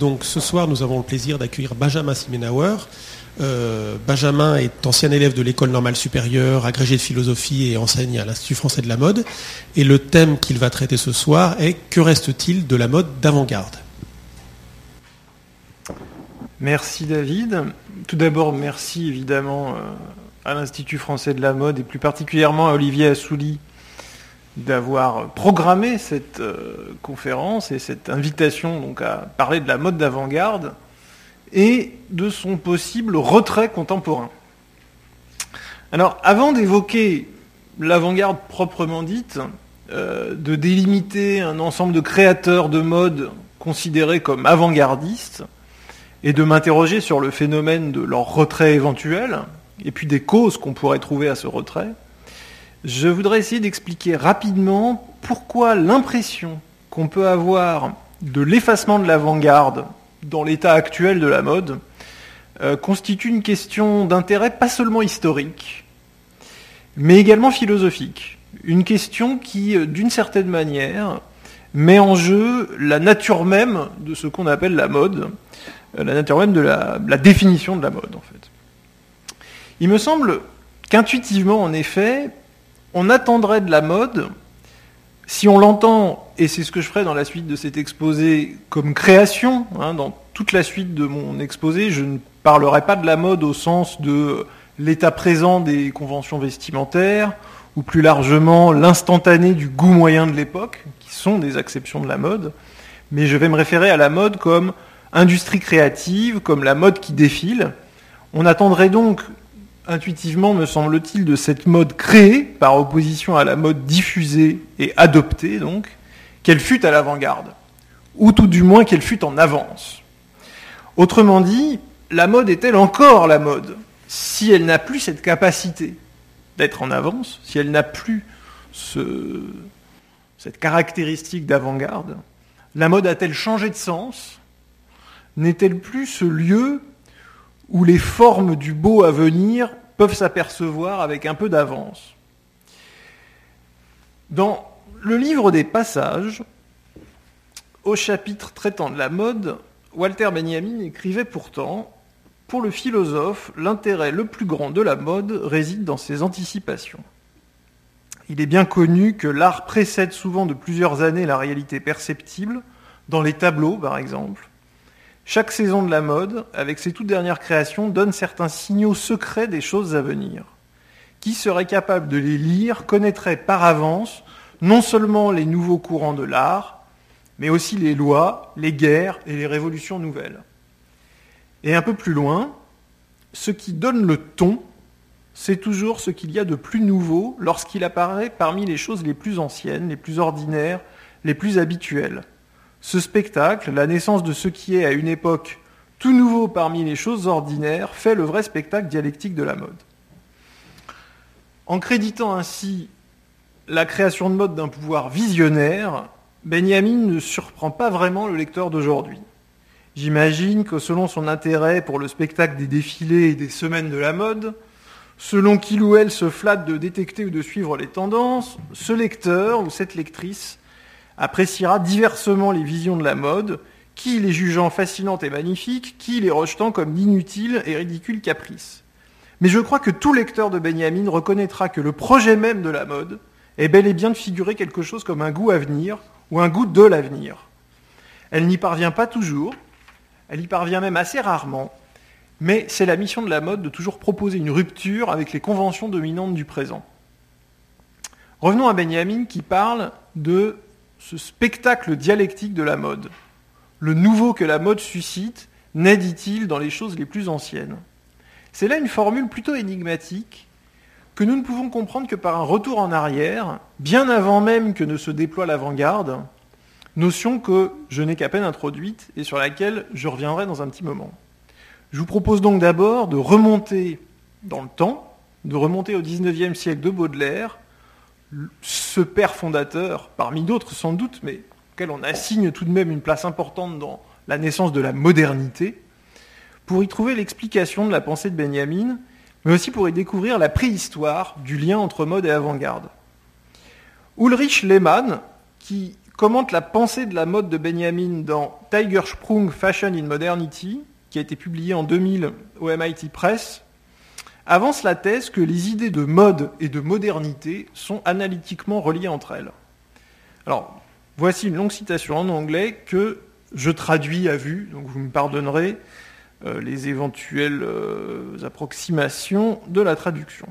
Donc ce soir, nous avons le plaisir d'accueillir Benjamin Simenauer. Euh, Benjamin est ancien élève de l'école normale supérieure, agrégé de philosophie et enseigne à l'Institut français de la mode. Et le thème qu'il va traiter ce soir est Que reste-t-il de la mode d'avant-garde? Merci David. Tout d'abord, merci évidemment euh, à l'Institut français de la mode et plus particulièrement à Olivier Assouli d'avoir programmé cette euh, conférence et cette invitation donc à parler de la mode d'avant-garde et de son possible retrait contemporain. Alors, avant d'évoquer l'avant-garde proprement dite, euh, de délimiter un ensemble de créateurs de mode considérés comme avant-gardistes, et de m'interroger sur le phénomène de leur retrait éventuel, et puis des causes qu'on pourrait trouver à ce retrait, je voudrais essayer d'expliquer rapidement pourquoi l'impression qu'on peut avoir de l'effacement de l'avant-garde dans l'état actuel de la mode euh, constitue une question d'intérêt pas seulement historique, mais également philosophique. Une question qui, euh, d'une certaine manière, met en jeu la nature même de ce qu'on appelle la mode, euh, la nature même de la, la définition de la mode, en fait. Il me semble qu'intuitivement, en effet, on attendrait de la mode, si on l'entend, et c'est ce que je ferai dans la suite de cet exposé, comme création, hein, dans toute la suite de mon exposé, je ne parlerai pas de la mode au sens de l'état présent des conventions vestimentaires, ou plus largement l'instantané du goût moyen de l'époque, qui sont des exceptions de la mode, mais je vais me référer à la mode comme industrie créative, comme la mode qui défile. On attendrait donc intuitivement, me semble-t-il, de cette mode créée, par opposition à la mode diffusée et adoptée, donc, qu'elle fût à l'avant-garde, ou tout du moins qu'elle fût en avance. Autrement dit, la mode est-elle encore la mode si elle n'a plus cette capacité d'être en avance, si elle n'a plus cette caractéristique d'avant-garde? La mode a-t-elle changé de sens? N'est-elle plus ce lieu où les formes du beau à venir peuvent s'apercevoir avec un peu d'avance. Dans le livre des passages, au chapitre traitant de la mode, Walter Benjamin écrivait pourtant Pour le philosophe, l'intérêt le plus grand de la mode réside dans ses anticipations. Il est bien connu que l'art précède souvent de plusieurs années la réalité perceptible, dans les tableaux par exemple, chaque saison de la mode, avec ses toutes dernières créations, donne certains signaux secrets des choses à venir. Qui serait capable de les lire connaîtrait par avance non seulement les nouveaux courants de l'art, mais aussi les lois, les guerres et les révolutions nouvelles. Et un peu plus loin, ce qui donne le ton, c'est toujours ce qu'il y a de plus nouveau lorsqu'il apparaît parmi les choses les plus anciennes, les plus ordinaires, les plus habituelles. Ce spectacle, la naissance de ce qui est à une époque tout nouveau parmi les choses ordinaires, fait le vrai spectacle dialectique de la mode. En créditant ainsi la création de mode d'un pouvoir visionnaire, Benjamin ne surprend pas vraiment le lecteur d'aujourd'hui. J'imagine que selon son intérêt pour le spectacle des défilés et des semaines de la mode, selon qu'il ou elle se flatte de détecter ou de suivre les tendances, ce lecteur ou cette lectrice appréciera diversement les visions de la mode, qui les jugeant fascinantes et magnifiques, qui les rejetant comme d'inutiles et ridicules caprices. Mais je crois que tout lecteur de Benjamin reconnaîtra que le projet même de la mode est bel et bien de figurer quelque chose comme un goût à venir ou un goût de l'avenir. Elle n'y parvient pas toujours, elle y parvient même assez rarement, mais c'est la mission de la mode de toujours proposer une rupture avec les conventions dominantes du présent. Revenons à Benjamin qui parle de ce spectacle dialectique de la mode. Le nouveau que la mode suscite naît, dit-il, dans les choses les plus anciennes. C'est là une formule plutôt énigmatique que nous ne pouvons comprendre que par un retour en arrière, bien avant même que ne se déploie l'avant-garde, notion que je n'ai qu'à peine introduite et sur laquelle je reviendrai dans un petit moment. Je vous propose donc d'abord de remonter dans le temps, de remonter au XIXe siècle de Baudelaire, ce père fondateur, parmi d'autres sans doute, mais auquel on assigne tout de même une place importante dans la naissance de la modernité, pour y trouver l'explication de la pensée de Benjamin, mais aussi pour y découvrir la préhistoire du lien entre mode et avant-garde. Ulrich Lehmann, qui commente la pensée de la mode de Benjamin dans Tiger Sprung Fashion in Modernity, qui a été publié en 2000 au MIT Press, avance la thèse que les idées de mode et de modernité sont analytiquement reliées entre elles. Alors, voici une longue citation en anglais que je traduis à vue, donc vous me pardonnerez euh, les éventuelles euh, approximations de la traduction.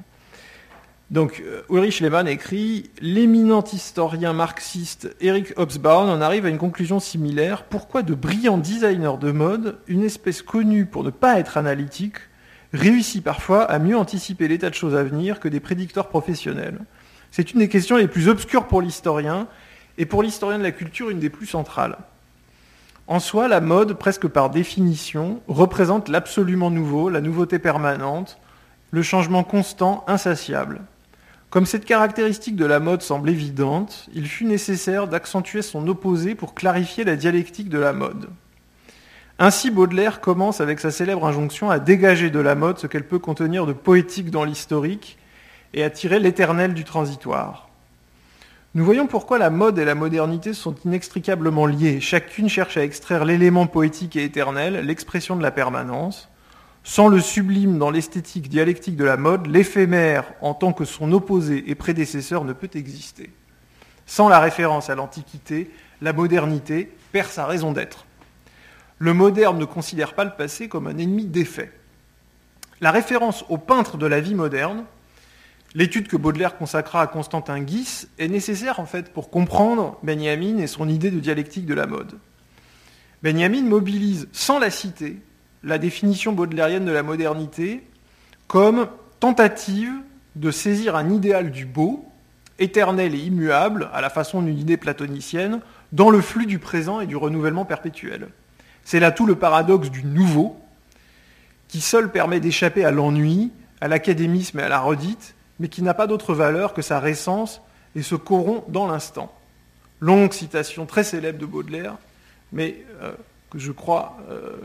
Donc euh, Ulrich Lehmann écrit L'éminent historien marxiste Eric Hobsbawm en arrive à une conclusion similaire. Pourquoi de brillants designers de mode, une espèce connue pour ne pas être analytique, réussit parfois à mieux anticiper l'état de choses à venir que des prédicteurs professionnels C'est une des questions les plus obscures pour l'historien, et pour l'historien de la culture, une des plus centrales. En soi, la mode, presque par définition, représente l'absolument nouveau, la nouveauté permanente, le changement constant, insatiable. Comme cette caractéristique de la mode semble évidente, il fut nécessaire d'accentuer son opposé pour clarifier la dialectique de la mode. Ainsi Baudelaire commence avec sa célèbre injonction à dégager de la mode ce qu'elle peut contenir de poétique dans l'historique et à tirer l'éternel du transitoire. Nous voyons pourquoi la mode et la modernité sont inextricablement liées. Chacune cherche à extraire l'élément poétique et éternel, l'expression de la permanence, sans le sublime dans l'esthétique dialectique de la mode, l'éphémère en tant que son opposé et prédécesseur ne peut exister. Sans la référence à l'Antiquité, la modernité perd sa raison d'être. Le moderne ne considère pas le passé comme un ennemi défait. La référence au peintre de la vie moderne, l'étude que Baudelaire consacra à Constantin Guis, est nécessaire en fait pour comprendre Benjamin et son idée de dialectique de la mode. Benjamin mobilise sans la citer la définition baudelairienne de la modernité comme tentative de saisir un idéal du beau, éternel et immuable, à la façon d'une idée platonicienne, dans le flux du présent et du renouvellement perpétuel. C'est là tout le paradoxe du nouveau, qui seul permet d'échapper à l'ennui, à l'académisme et à la redite, mais qui n'a pas d'autre valeur que sa récence et se corrompt dans l'instant. Longue citation très célèbre de Baudelaire, mais euh, que je crois euh,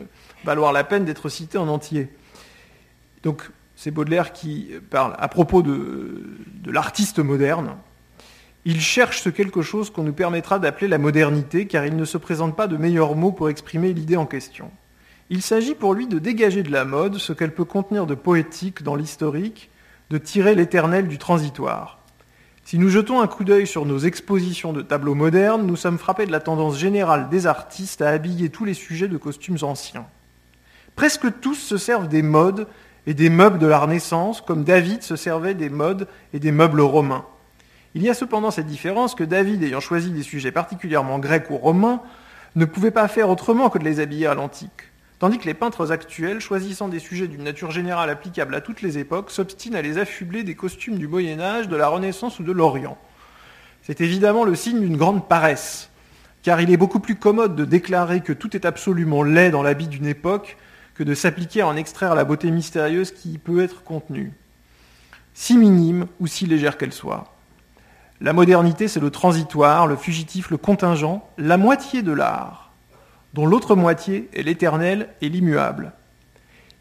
valoir la peine d'être cité en entier. Donc c'est Baudelaire qui parle à propos de l'artiste moderne. Il cherche ce quelque chose qu'on nous permettra d'appeler la modernité, car il ne se présente pas de meilleurs mots pour exprimer l'idée en question. Il s'agit pour lui de dégager de la mode ce qu'elle peut contenir de poétique dans l'historique, de tirer l'éternel du transitoire. Si nous jetons un coup d'œil sur nos expositions de tableaux modernes, nous sommes frappés de la tendance générale des artistes à habiller tous les sujets de costumes anciens. Presque tous se servent des modes et des meubles de la Renaissance, comme David se servait des modes et des meubles romains. Il y a cependant cette différence que David, ayant choisi des sujets particulièrement grecs ou romains, ne pouvait pas faire autrement que de les habiller à l'antique tandis que les peintres actuels, choisissant des sujets d'une nature générale applicable à toutes les époques, s'obstinent à les affubler des costumes du Moyen Âge, de la Renaissance ou de l'Orient. C'est évidemment le signe d'une grande paresse, car il est beaucoup plus commode de déclarer que tout est absolument laid dans l'habit d'une époque que de s'appliquer à en extraire la beauté mystérieuse qui y peut être contenue, si minime ou si légère qu'elle soit. La modernité, c'est le transitoire, le fugitif, le contingent, la moitié de l'art dont l'autre moitié est l'éternel et l'immuable.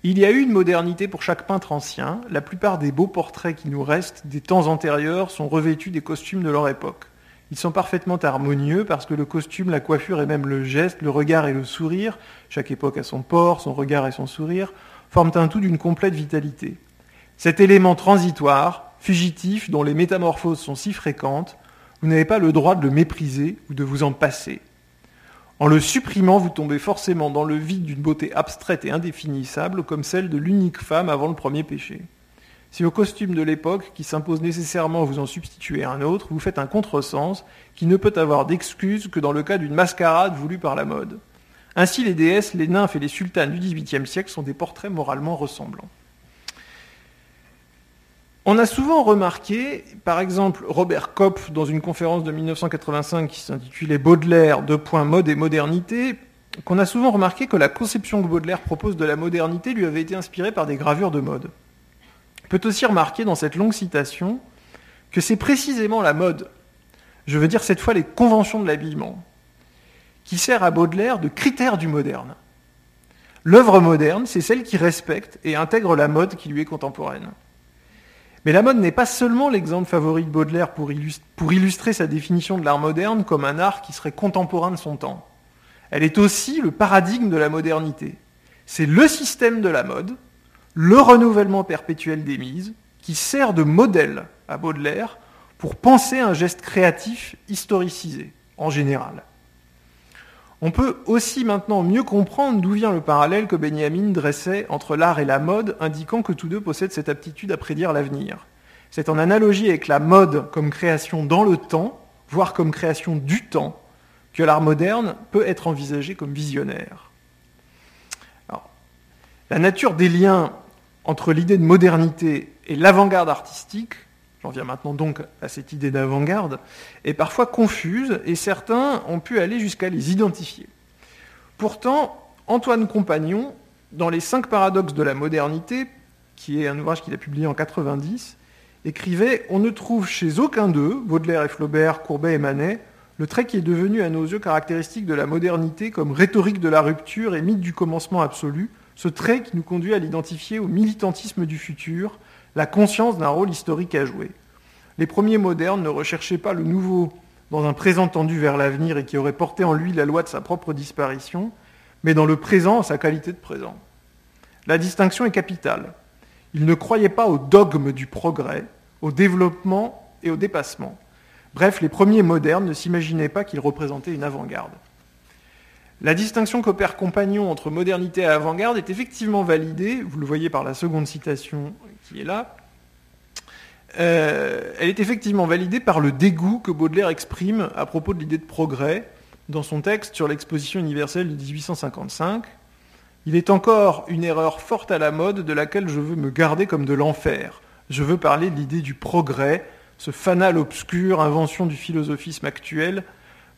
Il y a eu une modernité pour chaque peintre ancien, la plupart des beaux portraits qui nous restent des temps antérieurs sont revêtus des costumes de leur époque. Ils sont parfaitement harmonieux parce que le costume, la coiffure et même le geste, le regard et le sourire, chaque époque a son port, son regard et son sourire, forment un tout d'une complète vitalité. Cet élément transitoire, fugitif, dont les métamorphoses sont si fréquentes, vous n'avez pas le droit de le mépriser ou de vous en passer. En le supprimant, vous tombez forcément dans le vide d'une beauté abstraite et indéfinissable, comme celle de l'unique femme avant le premier péché. Si au costume de l'époque, qui s'impose nécessairement vous en substituer un autre, vous faites un contresens qui ne peut avoir d'excuse que dans le cas d'une mascarade voulue par la mode. Ainsi, les déesses, les nymphes et les sultanes du XVIIIe siècle sont des portraits moralement ressemblants. On a souvent remarqué, par exemple Robert Kopp dans une conférence de 1985 qui s'intitulait Baudelaire, deux points mode et modernité, qu'on a souvent remarqué que la conception que Baudelaire propose de la modernité lui avait été inspirée par des gravures de mode. On peut aussi remarquer dans cette longue citation que c'est précisément la mode, je veux dire cette fois les conventions de l'habillement, qui sert à Baudelaire de critère du moderne. L'œuvre moderne, c'est celle qui respecte et intègre la mode qui lui est contemporaine. Mais la mode n'est pas seulement l'exemple favori de Baudelaire pour, illustrer sa définition de l'art moderne comme un art qui serait contemporain de son temps. Elle est aussi le paradigme de la modernité. C'est le système de la mode, le renouvellement perpétuel des mises, qui sert de modèle à Baudelaire pour penser un geste créatif historicisé, en général. On peut aussi maintenant mieux comprendre d'où vient le parallèle que Benjamin dressait entre l'art et la mode, indiquant que tous deux possèdent cette aptitude à prédire l'avenir. C'est en analogie avec la mode comme création dans le temps, voire comme création du temps, que l'art moderne peut être envisagé comme visionnaire. la nature des liens entre l'idée de modernité et l'avant-garde artistique j'en viens maintenant donc à cette idée d'avant-garde, est parfois confuse et certains ont pu aller jusqu'à les identifier. Pourtant, Antoine Compagnon, dans Les cinq paradoxes de la modernité, qui est un ouvrage qu'il a publié en 90, écrivait On ne trouve chez aucun d'eux, Baudelaire et Flaubert, Courbet et Manet, le trait qui est devenu à nos yeux caractéristique de la modernité comme rhétorique de la rupture et mythe du commencement absolu, ce trait qui nous conduit à l'identifier au militantisme du futur, la conscience d'un rôle historique à jouer. Les premiers modernes ne recherchaient pas le nouveau dans un présent tendu vers l'avenir et qui aurait porté en lui la loi de sa propre disparition, mais dans le présent en sa qualité de présent. La distinction est capitale. Ils ne croyaient pas au dogme du progrès, au développement et au dépassement. Bref, les premiers modernes ne s'imaginaient pas qu'ils représentaient une avant-garde. La distinction qu'opère Compagnon entre modernité et avant-garde est effectivement validée, vous le voyez par la seconde citation qui est là, euh, elle est effectivement validée par le dégoût que Baudelaire exprime à propos de l'idée de progrès dans son texte sur l'exposition universelle de 1855. Il est encore une erreur forte à la mode de laquelle je veux me garder comme de l'enfer. Je veux parler de l'idée du progrès, ce fanal obscur, invention du philosophisme actuel,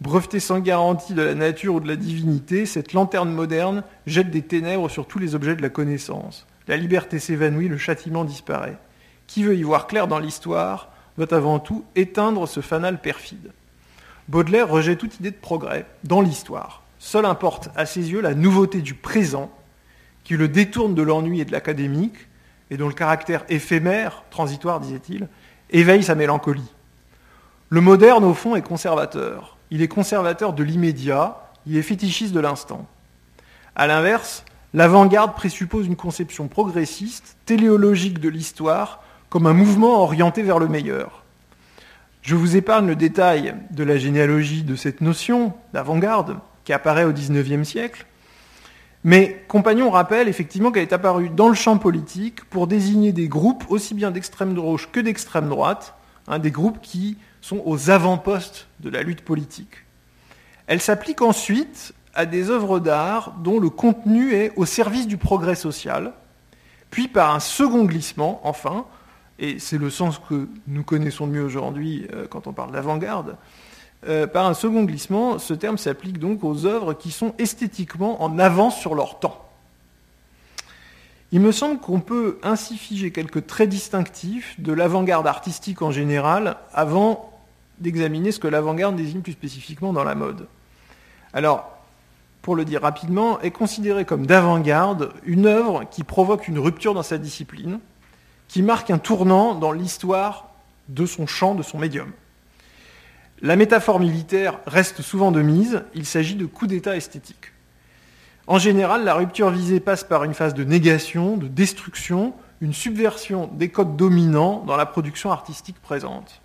breveté sans garantie de la nature ou de la divinité, cette lanterne moderne jette des ténèbres sur tous les objets de la connaissance. La liberté s'évanouit, le châtiment disparaît. Qui veut y voir clair dans l'histoire doit avant tout éteindre ce fanal perfide. Baudelaire rejette toute idée de progrès dans l'histoire. Seul importe à ses yeux la nouveauté du présent, qui le détourne de l'ennui et de l'académique, et dont le caractère éphémère, transitoire disait-il, éveille sa mélancolie. Le moderne, au fond, est conservateur. Il est conservateur de l'immédiat, il est fétichiste de l'instant. A l'inverse, l'avant-garde présuppose une conception progressiste, téléologique de l'histoire, comme un mouvement orienté vers le meilleur. Je vous épargne le détail de la généalogie de cette notion d'avant-garde qui apparaît au XIXe siècle, mais Compagnon rappelle effectivement qu'elle est apparue dans le champ politique pour désigner des groupes aussi bien d'extrême gauche que d'extrême droite, hein, des groupes qui sont aux avant-postes de la lutte politique. Elle s'applique ensuite à des œuvres d'art dont le contenu est au service du progrès social, puis par un second glissement, enfin, et c'est le sens que nous connaissons mieux aujourd'hui euh, quand on parle d'avant-garde, euh, par un second glissement, ce terme s'applique donc aux œuvres qui sont esthétiquement en avance sur leur temps. Il me semble qu'on peut ainsi figer quelques traits distinctifs de l'avant-garde artistique en général avant d'examiner ce que l'avant-garde désigne plus spécifiquement dans la mode. Alors, pour le dire rapidement, est considérée comme d'avant-garde une œuvre qui provoque une rupture dans sa discipline, qui marque un tournant dans l'histoire de son champ, de son médium. La métaphore militaire reste souvent de mise, il s'agit de coups d'État esthétiques. En général, la rupture visée passe par une phase de négation, de destruction, une subversion des codes dominants dans la production artistique présente.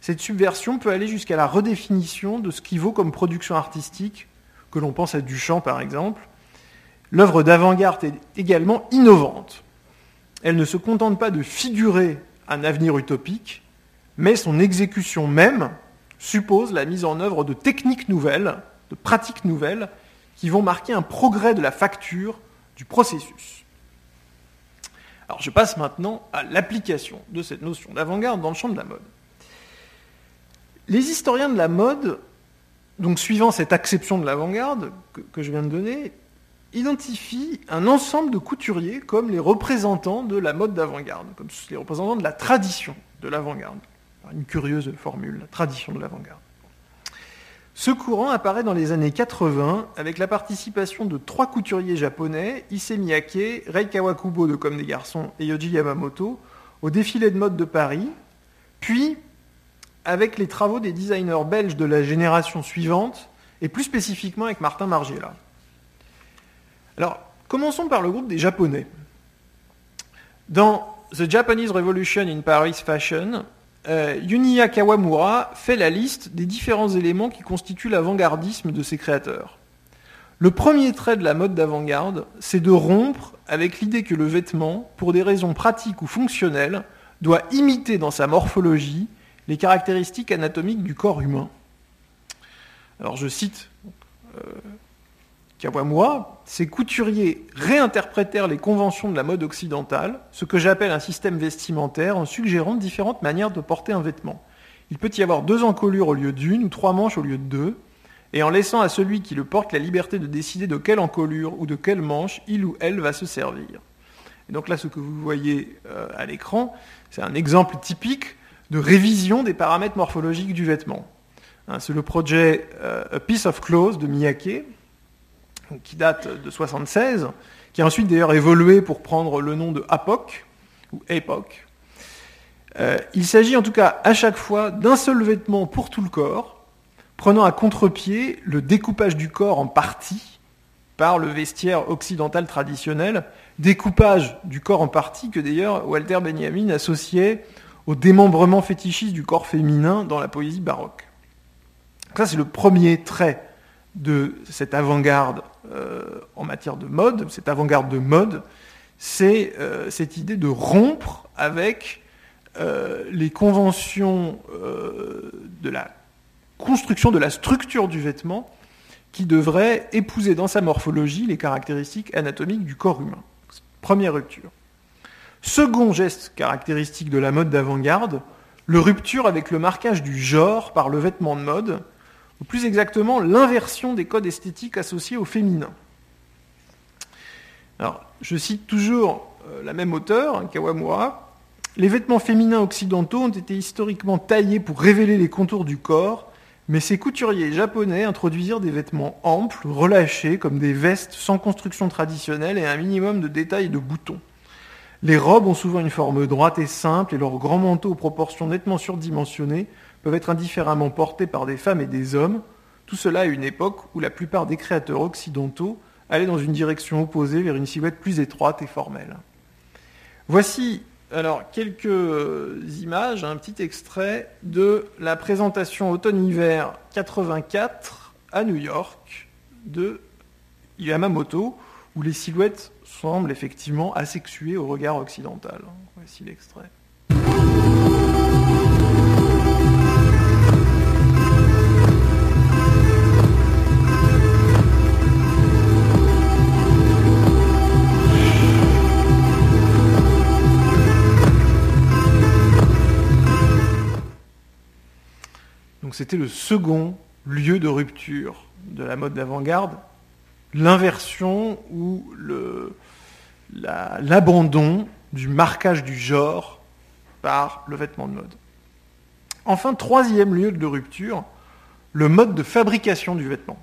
Cette subversion peut aller jusqu'à la redéfinition de ce qui vaut comme production artistique, que l'on pense à Duchamp par exemple. L'œuvre d'avant-garde est également innovante elle ne se contente pas de figurer un avenir utopique, mais son exécution même suppose la mise en œuvre de techniques nouvelles, de pratiques nouvelles, qui vont marquer un progrès de la facture du processus. Alors je passe maintenant à l'application de cette notion d'avant-garde dans le champ de la mode. Les historiens de la mode, donc suivant cette acception de l'avant-garde que, je viens de donner, identifie un ensemble de couturiers comme les représentants de la mode d'avant-garde, comme les représentants de la tradition de l'avant-garde. Une curieuse formule, la tradition de l'avant-garde. Ce courant apparaît dans les années 80 avec la participation de trois couturiers japonais, Issey Miyake, Rei Kawakubo de Comme des Garçons et Yoji Yamamoto, au défilé de mode de Paris, puis avec les travaux des designers belges de la génération suivante, et plus spécifiquement avec Martin Margiela. Alors, commençons par le groupe des Japonais. Dans The Japanese Revolution in Paris Fashion, euh, Yuniya Kawamura fait la liste des différents éléments qui constituent l'avant-gardisme de ses créateurs. Le premier trait de la mode d'avant-garde, c'est de rompre avec l'idée que le vêtement, pour des raisons pratiques ou fonctionnelles, doit imiter dans sa morphologie les caractéristiques anatomiques du corps humain. Alors je cite euh, Kawamura, ces couturiers réinterprétèrent les conventions de la mode occidentale, ce que j'appelle un système vestimentaire, en suggérant différentes manières de porter un vêtement. Il peut y avoir deux encolures au lieu d'une ou trois manches au lieu de deux, et en laissant à celui qui le porte la liberté de décider de quelle encolure ou de quelle manche il ou elle va se servir. Et donc là, ce que vous voyez euh, à l'écran, c'est un exemple typique de révision des paramètres morphologiques du vêtement. Hein, c'est le projet euh, A Piece of Clothes de Miyake, qui date de 76, qui a ensuite d'ailleurs évolué pour prendre le nom de APOC, ou APOC. Euh, il s'agit en tout cas à chaque fois d'un seul vêtement pour tout le corps, prenant à contre-pied le découpage du corps en parties par le vestiaire occidental traditionnel, découpage du corps en parties que d'ailleurs Walter Benjamin associait au démembrement fétichiste du corps féminin dans la poésie baroque. Ça, c'est le premier trait de cette avant-garde euh, en matière de mode, cette avant-garde de mode, c'est euh, cette idée de rompre avec euh, les conventions de la construction, de la structure du vêtement, qui devrait épouser dans sa morphologie les caractéristiques anatomiques du corps humain. Première rupture. Second geste caractéristique de la mode d'avant-garde, le rupture avec le marquage du genre par le vêtement de mode, ou plus exactement l'inversion des codes esthétiques associés au féminin. Alors, je cite toujours euh, la même auteur, hein, Kawamura. Les vêtements féminins occidentaux ont été historiquement taillés pour révéler les contours du corps, mais ces couturiers japonais introduisirent des vêtements amples, relâchés, comme des vestes sans construction traditionnelle et un minimum de détails de boutons. Les robes ont souvent une forme droite et simple, et leurs grands manteaux aux proportions nettement surdimensionnées peuvent être indifféremment portés par des femmes et des hommes, tout cela à une époque où la plupart des créateurs occidentaux allaient dans une direction opposée vers une silhouette plus étroite et formelle. Voici alors quelques images, un petit extrait de la présentation automne-hiver 84 à New York de Yamamoto, où les silhouettes semblent effectivement asexuées au regard occidental. Voici l'extrait. Donc c'était le second lieu de rupture de la mode d'avant-garde, l'inversion ou l'abandon du marquage du genre par le vêtement de mode. Enfin, troisième lieu de rupture, le mode de fabrication du vêtement,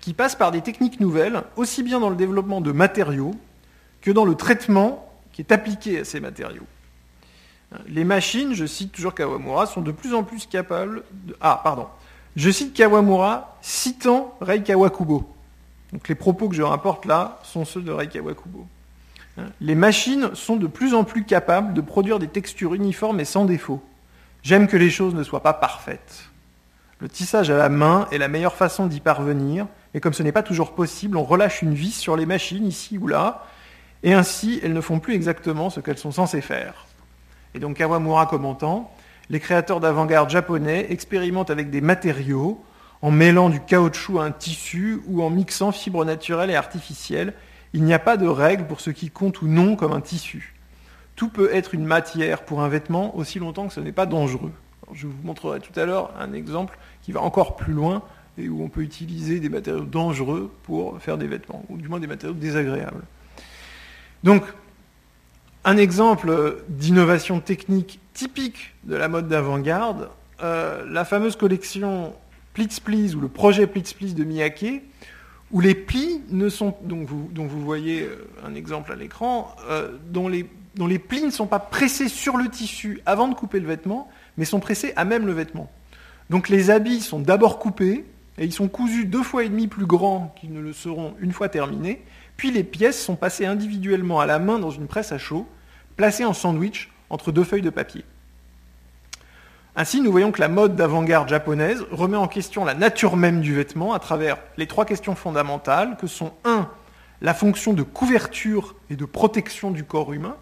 qui passe par des techniques nouvelles, aussi bien dans le développement de matériaux que dans le traitement qui est appliqué à ces matériaux. Les machines, je cite toujours Kawamura, sont de plus en plus capables de... Ah, pardon. Je cite Kawamura citant Rei Kawakubo. Donc les propos que je rapporte là sont ceux de Rei Kawakubo. Hein, les machines sont de plus en plus capables de produire des textures uniformes et sans défaut. J'aime que les choses ne soient pas parfaites. Le tissage à la main est la meilleure façon d'y parvenir, et comme ce n'est pas toujours possible, on relâche une vis sur les machines ici ou là, et ainsi elles ne font plus exactement ce qu'elles sont censées faire. Et donc Kawamura commentant, les créateurs d'avant-garde japonais expérimentent avec des matériaux, en mêlant du caoutchouc à un tissu ou en mixant fibres naturelles et artificielles. Il n'y a pas de règle pour ce qui compte ou non comme un tissu. Tout peut être une matière pour un vêtement aussi longtemps que ce n'est pas dangereux. je vous montrerai tout à l'heure un exemple qui va encore plus loin et où on peut utiliser des matériaux dangereux pour faire des vêtements, ou du moins des matériaux désagréables. Donc, un exemple d'innovation technique typique de la mode d'avant-garde, euh, la fameuse collection Plitz Please ou le projet Plitz Please de Miyake, où les plis ne sont, dont vous voyez euh, un exemple à l'écran, euh, les dont les plis ne sont pas pressés sur le tissu avant de couper le vêtement, mais sont pressés à même le vêtement. Donc les habits sont d'abord coupés, et ils sont cousus deux fois et demi plus grands qu'ils ne le seront une fois terminés, puis les pièces sont passées individuellement à la main dans une presse à chaud, placées en sandwich entre deux feuilles de papier. Ainsi, nous voyons que la mode d'avant-garde japonaise remet en question la nature même du vêtement à travers les trois questions fondamentales que sont 1. La fonction de couverture et de protection du corps humain.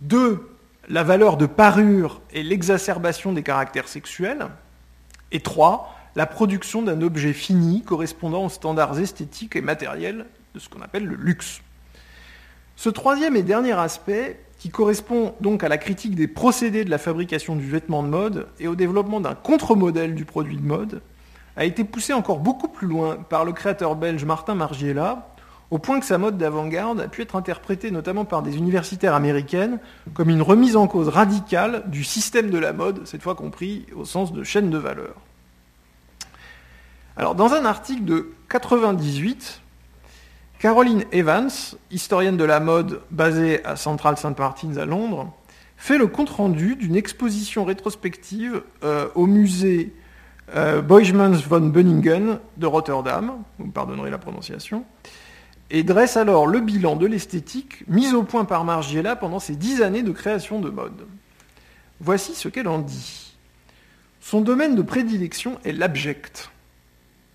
2. La valeur de parure et l'exacerbation des caractères sexuels. Et 3 la production d'un objet fini correspondant aux standards esthétiques et matériels de ce qu'on appelle le luxe. Ce troisième et dernier aspect, qui correspond donc à la critique des procédés de la fabrication du vêtement de mode et au développement d'un contre-modèle du produit de mode, a été poussé encore beaucoup plus loin par le créateur belge Martin Margiela, au point que sa mode d'avant-garde a pu être interprétée notamment par des universitaires américaines comme une remise en cause radicale du système de la mode, cette fois compris au sens de chaîne de valeur. Alors, dans un article de 98, Caroline Evans, historienne de la mode basée à Central St. Martins à Londres, fait le compte-rendu d'une exposition rétrospective euh, au musée euh, von Bunningen de Rotterdam, vous me pardonnerez la prononciation, et dresse alors le bilan de l'esthétique mise au point par Margiela pendant ses dix années de création de mode. Voici ce qu'elle en dit. Son domaine de prédilection est l'abject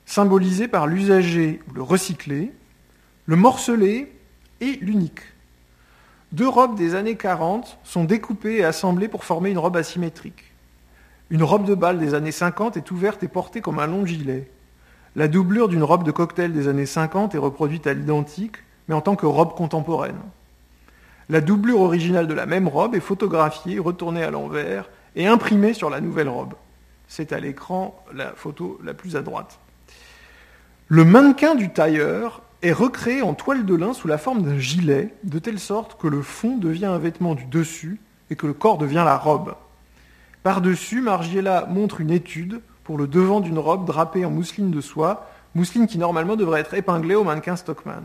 symbolisé par l'usager ou le recyclé, le morcelé et l'unique. Deux robes des années 40 sont découpées et assemblées pour former une robe asymétrique. Une robe de bal des années 50 est ouverte et portée comme un long gilet. La doublure d'une robe de cocktail des années 50 est reproduite à l'identique, mais en tant que robe contemporaine. La doublure originale de la même robe est photographiée, retournée à l'envers et imprimée sur la nouvelle robe. C'est à l'écran la photo la plus à droite. Le mannequin du tailleur est recréé en toile de lin sous la forme d'un gilet, de telle sorte que le fond devient un vêtement du dessus et que le corps devient la robe. Par-dessus, Margiela montre une étude pour le devant d'une robe drapée en mousseline de soie, mousseline qui normalement devrait être épinglée au mannequin Stockman.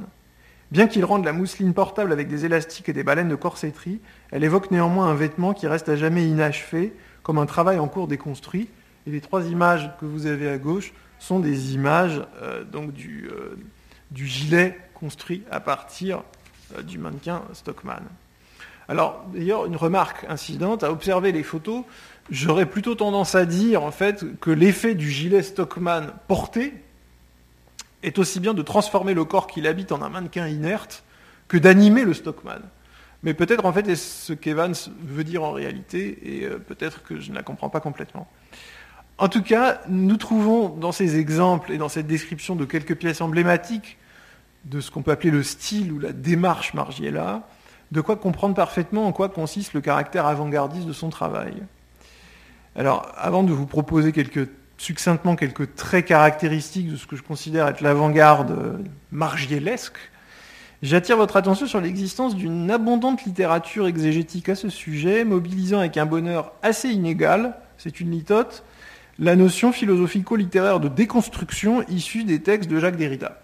Bien qu'il rende la mousseline portable avec des élastiques et des baleines de corsetterie, elle évoque néanmoins un vêtement qui reste à jamais inachevé, comme un travail en cours déconstruit. Et les trois images que vous avez à gauche sont des images euh, donc du, euh, du, gilet construit à partir euh, du mannequin Stockman. Alors, d'ailleurs, une remarque incidente, à observer les photos, j'aurais plutôt tendance à dire en fait que l'effet du gilet Stockman porté est aussi bien de transformer le corps qu'il habite en un mannequin inerte que d'animer le Stockman. Mais peut-être en fait c'est ce qu'Evans veut dire en réalité, et peut-être que je ne la comprends pas complètement. En tout cas, nous trouvons dans ces exemples et dans cette description de quelques pièces emblématiques de ce qu'on peut appeler le style ou la démarche Margiela, de quoi comprendre parfaitement en quoi consiste le caractère avant-gardiste de son travail. Alors, avant de vous proposer succinctement quelques traits caractéristiques de ce que je considère être l'avant-garde margielesque, j'attire votre attention sur l'existence d'une abondante littérature exégétique à ce sujet, mobilisant avec un bonheur assez inégal, c'est une litote, la notion philosophico-littéraire de déconstruction issue des textes de Jacques Derrida.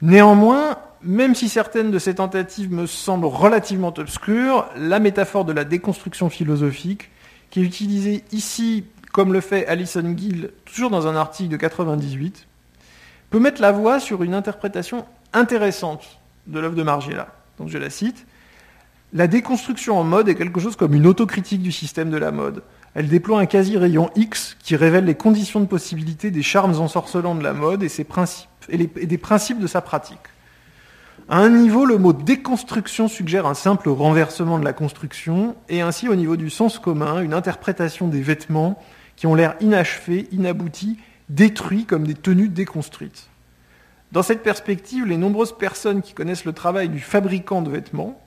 Néanmoins, même si certaines de ces tentatives me semblent relativement obscures, la métaphore de la déconstruction philosophique, qui est utilisée ici, comme le fait Alison Gill, toujours dans un article de 98, peut mettre la voix sur une interprétation intéressante de l'œuvre de Margiela. Donc je la cite. La déconstruction en mode est quelque chose comme une autocritique du système de la mode. Elle déploie un quasi-rayon X qui révèle les conditions de possibilité des charmes ensorcelants de la mode et, des principes de sa pratique. À un niveau, le mot déconstruction suggère un simple renversement de la construction, et ainsi au niveau du sens commun, une interprétation des vêtements qui ont l'air inachevés, inaboutis, détruits comme des tenues déconstruites. Dans cette perspective, les nombreuses personnes qui connaissent le travail du fabricant de vêtements,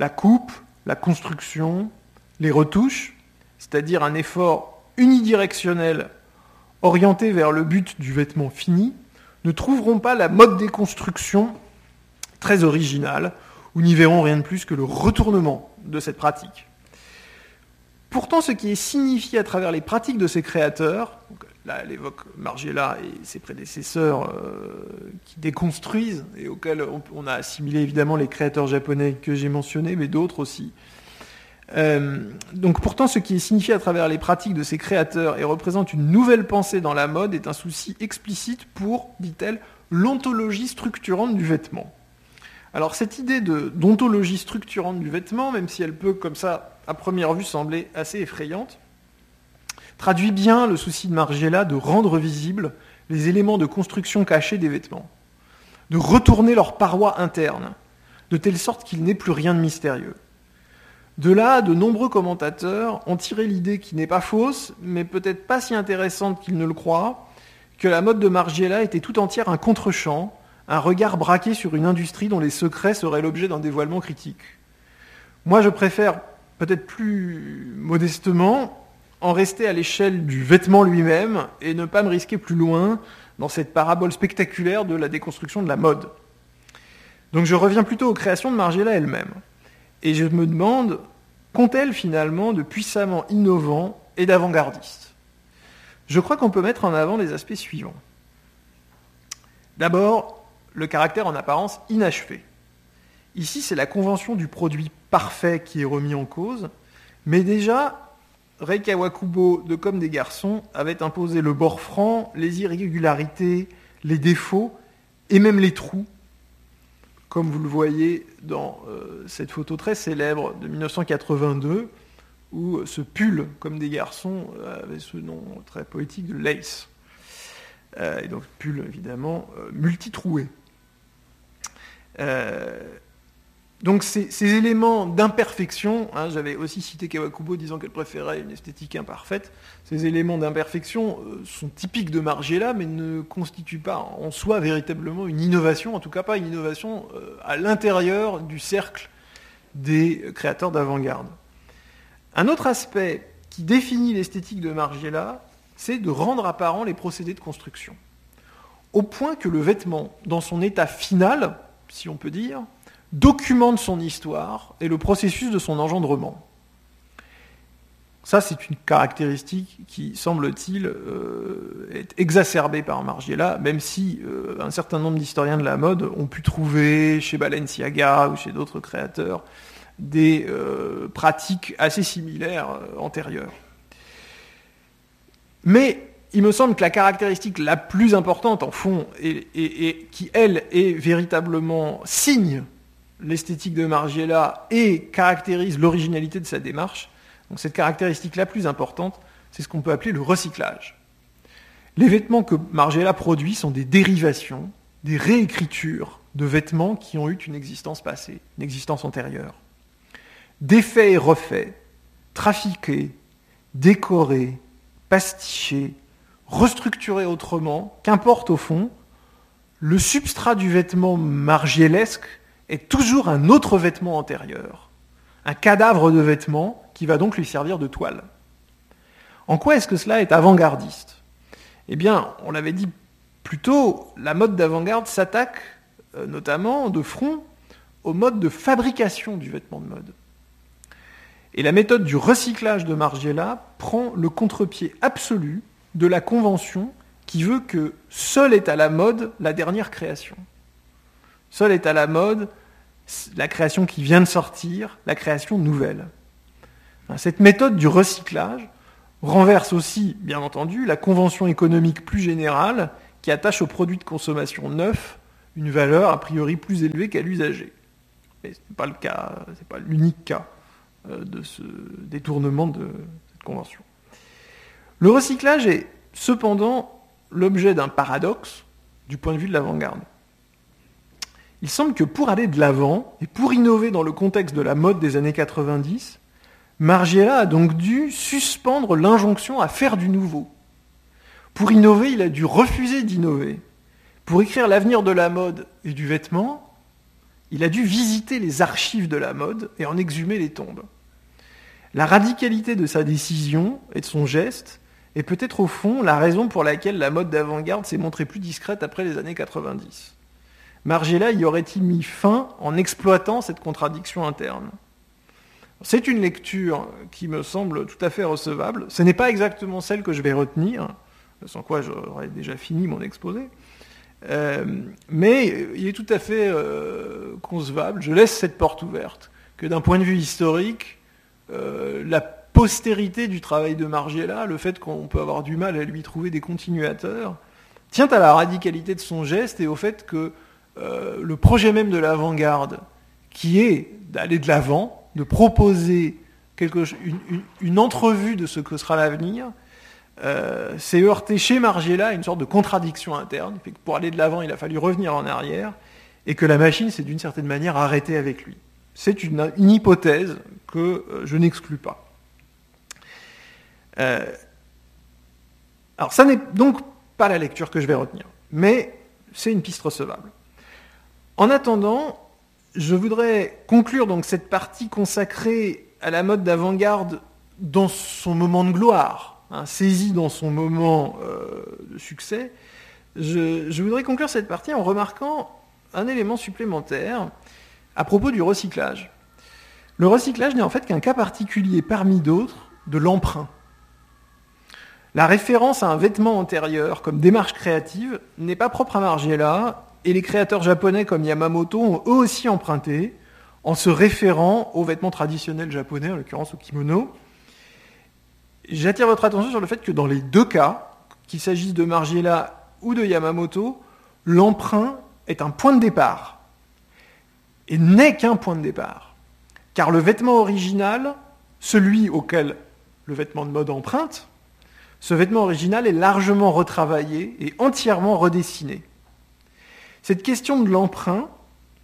la coupe, la construction, les retouches, c'est-à-dire un effort unidirectionnel orienté vers le but du vêtement fini, ne trouveront pas la mode déconstruction très originale, ou n'y verront rien de plus que le retournement de cette pratique. Pourtant, ce qui est signifié à travers les pratiques de ces créateurs, là elle évoque Margiela et ses prédécesseurs qui déconstruisent et auxquels on, a assimilé évidemment les créateurs japonais que j'ai mentionnés, mais d'autres aussi. Donc pourtant, ce qui est signifié à travers les pratiques de ces créateurs et représente une nouvelle pensée dans la mode est un souci explicite pour, dit-elle, l'ontologie structurante du vêtement. Alors cette idée d'ontologie structurante du vêtement, même si elle peut comme ça à première vue sembler assez effrayante, traduit bien le souci de Margiela de rendre visibles les éléments de construction cachés des vêtements, de retourner leurs parois internes, de telle sorte qu'il n'est plus rien de mystérieux. De là, de nombreux commentateurs ont tiré l'idée qui n'est pas fausse, mais peut-être pas si intéressante qu'ils ne le croient, que la mode de Margiela était tout entière un contre-champ, un regard braqué sur une industrie dont les secrets seraient l'objet d'un dévoilement critique. Moi, je préfère, peut-être plus modestement, en rester à l'échelle du vêtement lui-même et ne pas me risquer plus loin dans cette parabole spectaculaire de la déconstruction de la mode. Donc je reviens plutôt aux créations de Margiela elle-même. Et je me demande, qu'ont-elles finalement de puissamment innovant et d'avant-gardiste Je crois qu'on peut mettre en avant les aspects suivants. D'abord, le caractère en apparence inachevé. Ici, c'est la convention du produit parfait qui est remis en cause, mais déjà, Rei Kawakubo de Comme des garçons avait imposé le bord franc, les irrégularités, les défauts et même les trous, comme vous le voyez dans euh, cette photo très célèbre de 1982, où ce pull Comme des garçons avait ce nom très poétique de lace. Euh, et donc pull évidemment euh, multitroué. Euh, donc ces, éléments d'imperfection, hein, j'avais aussi cité Kawakubo disant qu'elle préférait une esthétique imparfaite, ces éléments d'imperfection euh, sont typiques de Margiela, mais ne constituent pas en soi véritablement une innovation, en tout cas pas une innovation euh, à l'intérieur du cercle des créateurs d'avant-garde. Un autre aspect qui définit l'esthétique de Margiela, c'est de rendre apparents les procédés de construction. Au point que le vêtement, dans son état final, si on peut dire, documente son histoire et le processus de son engendrement. Ça, c'est une caractéristique qui, semble-t-il, euh, est exacerbée par Margiela, même si euh, un certain nombre d'historiens de la mode ont pu trouver chez Balenciaga ou chez d'autres créateurs des euh, pratiques assez similaires antérieures. Mais il me semble que la caractéristique la plus importante, en fond, et, qui, elle, est véritablement signe l'esthétique de Margiela et caractérise l'originalité de sa démarche, donc cette caractéristique la plus importante, c'est ce qu'on peut appeler le recyclage. Les vêtements que Margiela produit sont des dérivations, des réécritures de vêtements qui ont eu une existence passée, une existence antérieure. Défaits et refaits, trafiqués, décorés, pastichés, restructuré autrement, qu'importe au fond, le substrat du vêtement margielesque est toujours un autre vêtement antérieur, un cadavre de vêtement qui va donc lui servir de toile. En quoi est-ce que cela est avant-gardiste? Eh bien, on l'avait dit plus tôt, la mode d'avant-garde s'attaque euh, notamment de front au mode de fabrication du vêtement de mode. Et la méthode du recyclage de Margiela prend le contre-pied absolu de la convention qui veut que seule est à la mode la dernière création. Seule est à la mode la création qui vient de sortir, la création nouvelle. Cette méthode du recyclage renverse aussi, bien entendu, la convention économique plus générale qui attache aux produits de consommation neufs une valeur a priori plus élevée qu'à l'usager. Mais ce n'est pas le cas, c'est pas l'unique cas euh, de ce détournement de cette convention. Le recyclage est cependant l'objet d'un paradoxe du point de vue de l'avant-garde. Il semble que pour aller de l'avant et pour innover dans le contexte de la mode des années 90, Margiela a donc dû suspendre l'injonction à faire du nouveau. Pour innover, il a dû refuser d'innover. Pour écrire l'avenir de la mode et du vêtement, il a dû visiter les archives de la mode et en exhumer les tombes. La radicalité de sa décision et de son geste et peut-être au fond la raison pour laquelle la mode d'avant-garde s'est montrée plus discrète après les années 90. Margiela y aurait-il mis fin en exploitant cette contradiction interne? C'est une lecture qui me semble tout à fait recevable. Ce n'est pas exactement celle que je vais retenir. sans quoi j'aurais déjà fini mon exposé. Euh, mais il est tout à fait euh, concevable, je laisse cette porte ouverte, que d'un point de vue historique, euh, la postérité du travail de Margiela, le fait qu'on peut avoir du mal à lui trouver des continuateurs, tient à la radicalité de son geste et au fait que le projet même de l'avant-garde, qui est d'aller de l'avant, de proposer une, entrevue de ce que sera l'avenir, euh, s'est heurté chez Margiela à une sorte de contradiction interne. pour aller de l'avant, il a fallu revenir en arrière, et que la machine s'est d'une certaine manière arrêtée avec lui. C'est une, hypothèse que euh, je n'exclus pas. Euh, alors ça n'est donc pas la lecture que je vais retenir, mais c'est une piste recevable. En attendant, je voudrais conclure donc cette partie consacrée à la mode d'avant-garde dans son moment de gloire, hein, saisi dans son moment euh, de succès. Je, voudrais conclure cette partie en remarquant un élément supplémentaire à propos du recyclage. Le recyclage n'est en fait qu'un cas particulier parmi d'autres de l'emprunt. La référence à un vêtement antérieur comme démarche créative n'est pas propre à Margiela et les créateurs japonais comme Yamamoto ont eux aussi emprunté en se référant aux vêtements traditionnels japonais, en l'occurrence au kimono. J'attire votre attention sur le fait que dans les deux cas, qu'il s'agisse de Margiela ou de Yamamoto, l'emprunt est un point de départ et n'est qu'un point de départ. Car le vêtement original, celui auquel le vêtement de mode emprunte, ce vêtement original est largement retravaillé et entièrement redessiné. Cette question de l'emprunt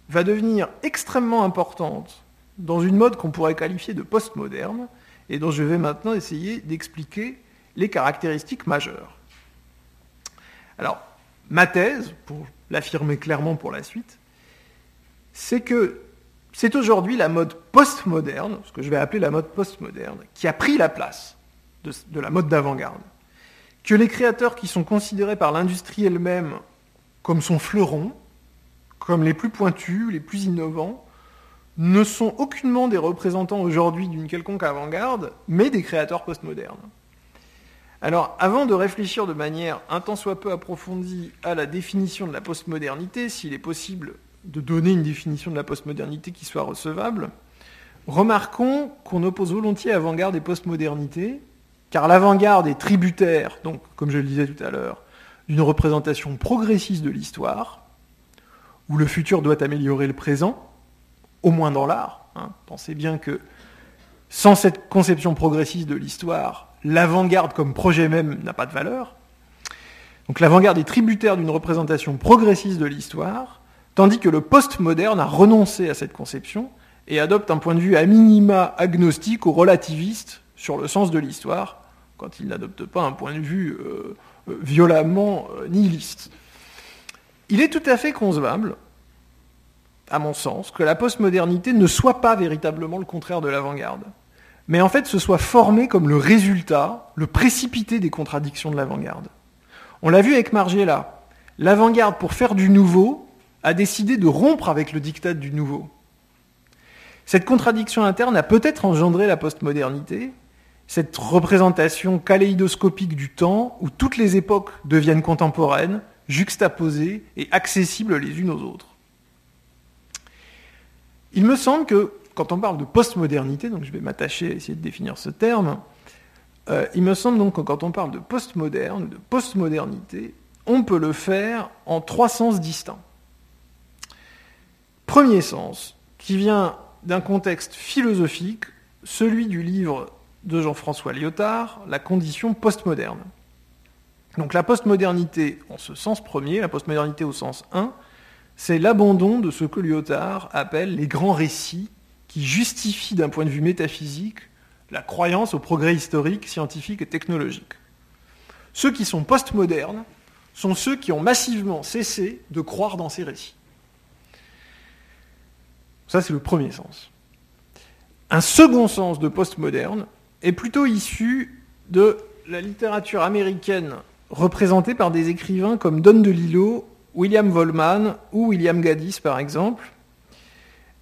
va devenir extrêmement importante dans une mode qu'on pourrait qualifier de postmoderne et dont je vais maintenant essayer d'expliquer les caractéristiques majeures. Alors, ma thèse, pour l'affirmer clairement pour la suite, c'est que c'est aujourd'hui la mode postmoderne, ce que je vais appeler la mode postmoderne, qui a pris la place de, de la mode d'avant-garde. Que les créateurs qui sont considérés par l'industrie elle-même comme son fleuron, comme les plus pointus, les plus innovants, ne sont aucunement des représentants aujourd'hui d'une quelconque avant-garde, mais des créateurs postmodernes. Alors, avant de réfléchir de manière un tant soit peu approfondie à la définition de la postmodernité, s'il est possible de donner une définition de la postmodernité qui soit recevable, remarquons qu'on oppose volontiers avant-garde et postmodernité, car l'avant-garde est tributaire, donc, comme je le disais tout à l'heure, d'une représentation progressiste de l'histoire, où le futur doit améliorer le présent, au moins dans l'art. Hein. Pensez bien que sans cette conception progressiste de l'histoire, l'avant-garde comme projet même n'a pas de valeur. Donc l'avant-garde est tributaire d'une représentation progressiste de l'histoire, tandis que le post-moderne a renoncé à cette conception et adopte un point de vue à minima agnostique ou relativiste sur le sens de l'histoire, quand il n'adopte pas un point de vue euh, violemment euh, nihiliste. Il est tout à fait concevable, à mon sens, que la postmodernité ne soit pas véritablement le contraire de l'avant-garde, mais en fait se soit formée comme le résultat, le précipité des contradictions de l'avant-garde. On l'a vu avec Margiela. L'avant-garde, pour faire du nouveau, a décidé de rompre avec le diktat du nouveau. Cette contradiction interne a peut-être engendré la postmodernité, cette représentation kaléidoscopique du temps où toutes les époques deviennent contemporaines, juxtaposées et accessibles les unes aux autres. Il me semble que quand on parle de postmodernité, donc je vais m'attacher à essayer de définir ce terme, euh, il me semble donc que quand on parle de postmoderne, de postmodernité, on peut le faire en trois sens distincts. Premier sens, qui vient d'un contexte philosophique, celui du livre de Jean-François Lyotard, La condition postmoderne. Donc la postmodernité en ce sens premier, la postmodernité au sens 1, c'est l'abandon de ce que Lyotard appelle les grands récits qui justifient d'un point de vue métaphysique la croyance au progrès historique, scientifique et technologique. Ceux qui sont postmodernes sont ceux qui ont massivement cessé de croire dans ces récits. Ça, c'est le premier sens. Un second sens de postmoderne est plutôt issu de la littérature américaine représentée par des écrivains comme Don DeLillo, William Volman ou William Gaddis par exemple.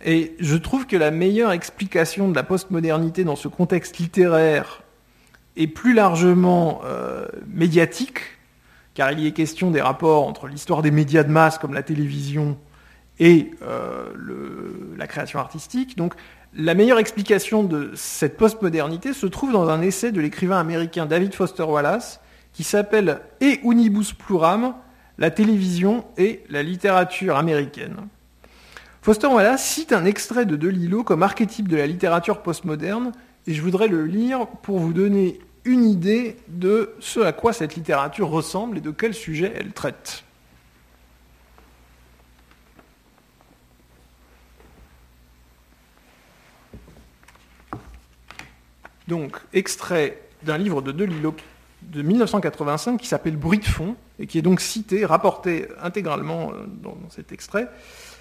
Et je trouve que la meilleure explication de la postmodernité dans ce contexte littéraire et plus largement euh, médiatique car il y est question des rapports entre l'histoire des médias de masse comme la télévision et euh, la création artistique. La meilleure explication de cette postmodernité se trouve dans un essai de l'écrivain américain David Foster Wallace qui s'appelle E Unibus Pluram, la télévision et la littérature américaine. Foster Wallace cite un extrait de Delilo comme archétype de la littérature postmoderne, et je voudrais le lire pour vous donner une idée de ce à quoi cette littérature ressemble et de quel sujet elle traite. Donc, extrait d'un livre de Delilo de 1985 qui s'appelle Bruit de fond et qui est donc cité, rapporté intégralement euh, dans, cet extrait.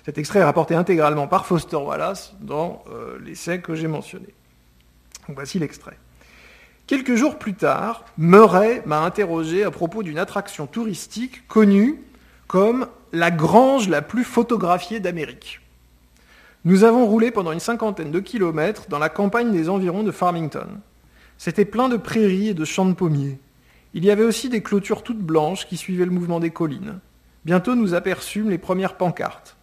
Cet extrait est rapporté intégralement par Foster Wallace dans euh, l'essai que j'ai mentionné. Voici l'extrait. Quelques jours plus tard, Murray m'a interrogé à propos d'une attraction touristique connue comme la grange la plus photographiée d'Amérique. Nous avons roulé pendant une cinquantaine de kilomètres dans la campagne des environs de Farmington. C'était plein de prairies et de champs de pommiers. Il y avait aussi des clôtures toutes blanches qui suivaient le mouvement des collines. Bientôt nous aperçûmes les premières pancartes.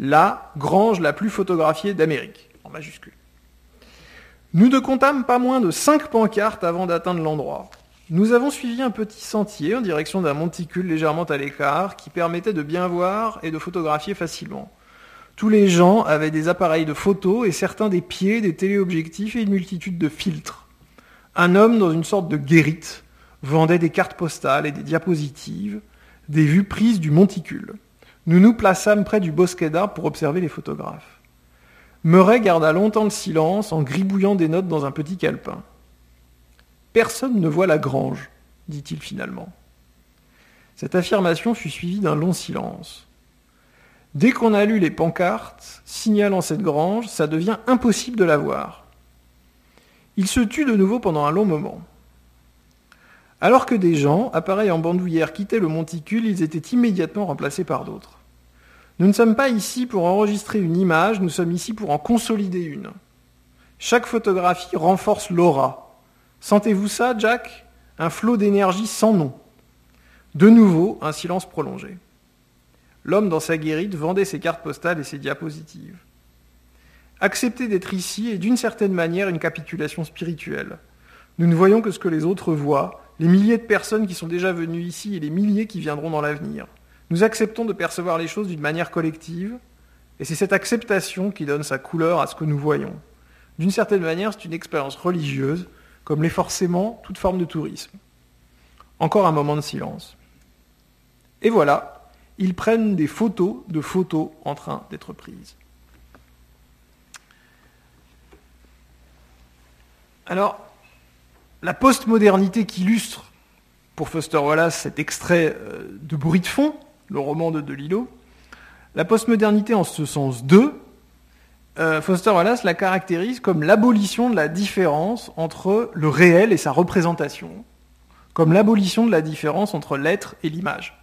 La grange la plus photographiée d'Amérique, en majuscule. Nous ne comptâmes pas moins de cinq pancartes avant d'atteindre l'endroit. Nous avons suivi un petit sentier en direction d'un monticule légèrement à l'écart qui permettait de bien voir et de photographier facilement. Tous les gens avaient des appareils de photo et certains des pieds, des téléobjectifs et une multitude de filtres. Un homme dans une sorte de guérite vendait des cartes postales et des diapositives, des vues prises du monticule. Nous nous plaçâmes près du bosquet d'arbres pour observer les photographes. Murray garda longtemps le silence en gribouillant des notes dans un petit calepin. Personne ne voit la grange, dit-il finalement. Cette affirmation fut suivie d'un long silence. Dès qu'on a lu les pancartes signalant cette grange, ça devient impossible de la voir. Il se tut de nouveau pendant un long moment. Alors que des gens, appareils en bandoulière, quittaient le monticule, ils étaient immédiatement remplacés par d'autres. Nous ne sommes pas ici pour enregistrer une image, nous sommes ici pour en consolider une. Chaque photographie renforce l'aura. Sentez-vous ça, Jack? Un flot d'énergie sans nom. De nouveau, un silence prolongé. L'homme dans sa guérite vendait ses cartes postales et ses diapositives. Accepter d'être ici est d'une certaine manière une capitulation spirituelle. Nous ne voyons que ce que les autres voient, les milliers de personnes qui sont déjà venues ici et les milliers qui viendront dans l'avenir. Nous acceptons de percevoir les choses d'une manière collective, et c'est cette acceptation qui donne sa couleur à ce que nous voyons. D'une certaine manière, c'est une expérience religieuse, comme l'est forcément toute forme de tourisme. Encore un moment de silence. Et voilà, ils prennent des photos de photos en train d'être prises. Alors, la postmodernité qui illustre pour Foster Wallace cet extrait euh, de Bruit de fond, le roman de Delilo, la postmodernité en ce sens 2, euh, Foster Wallace la caractérise comme l'abolition de la différence entre le réel et sa représentation, comme l'abolition de la différence entre l'être et l'image.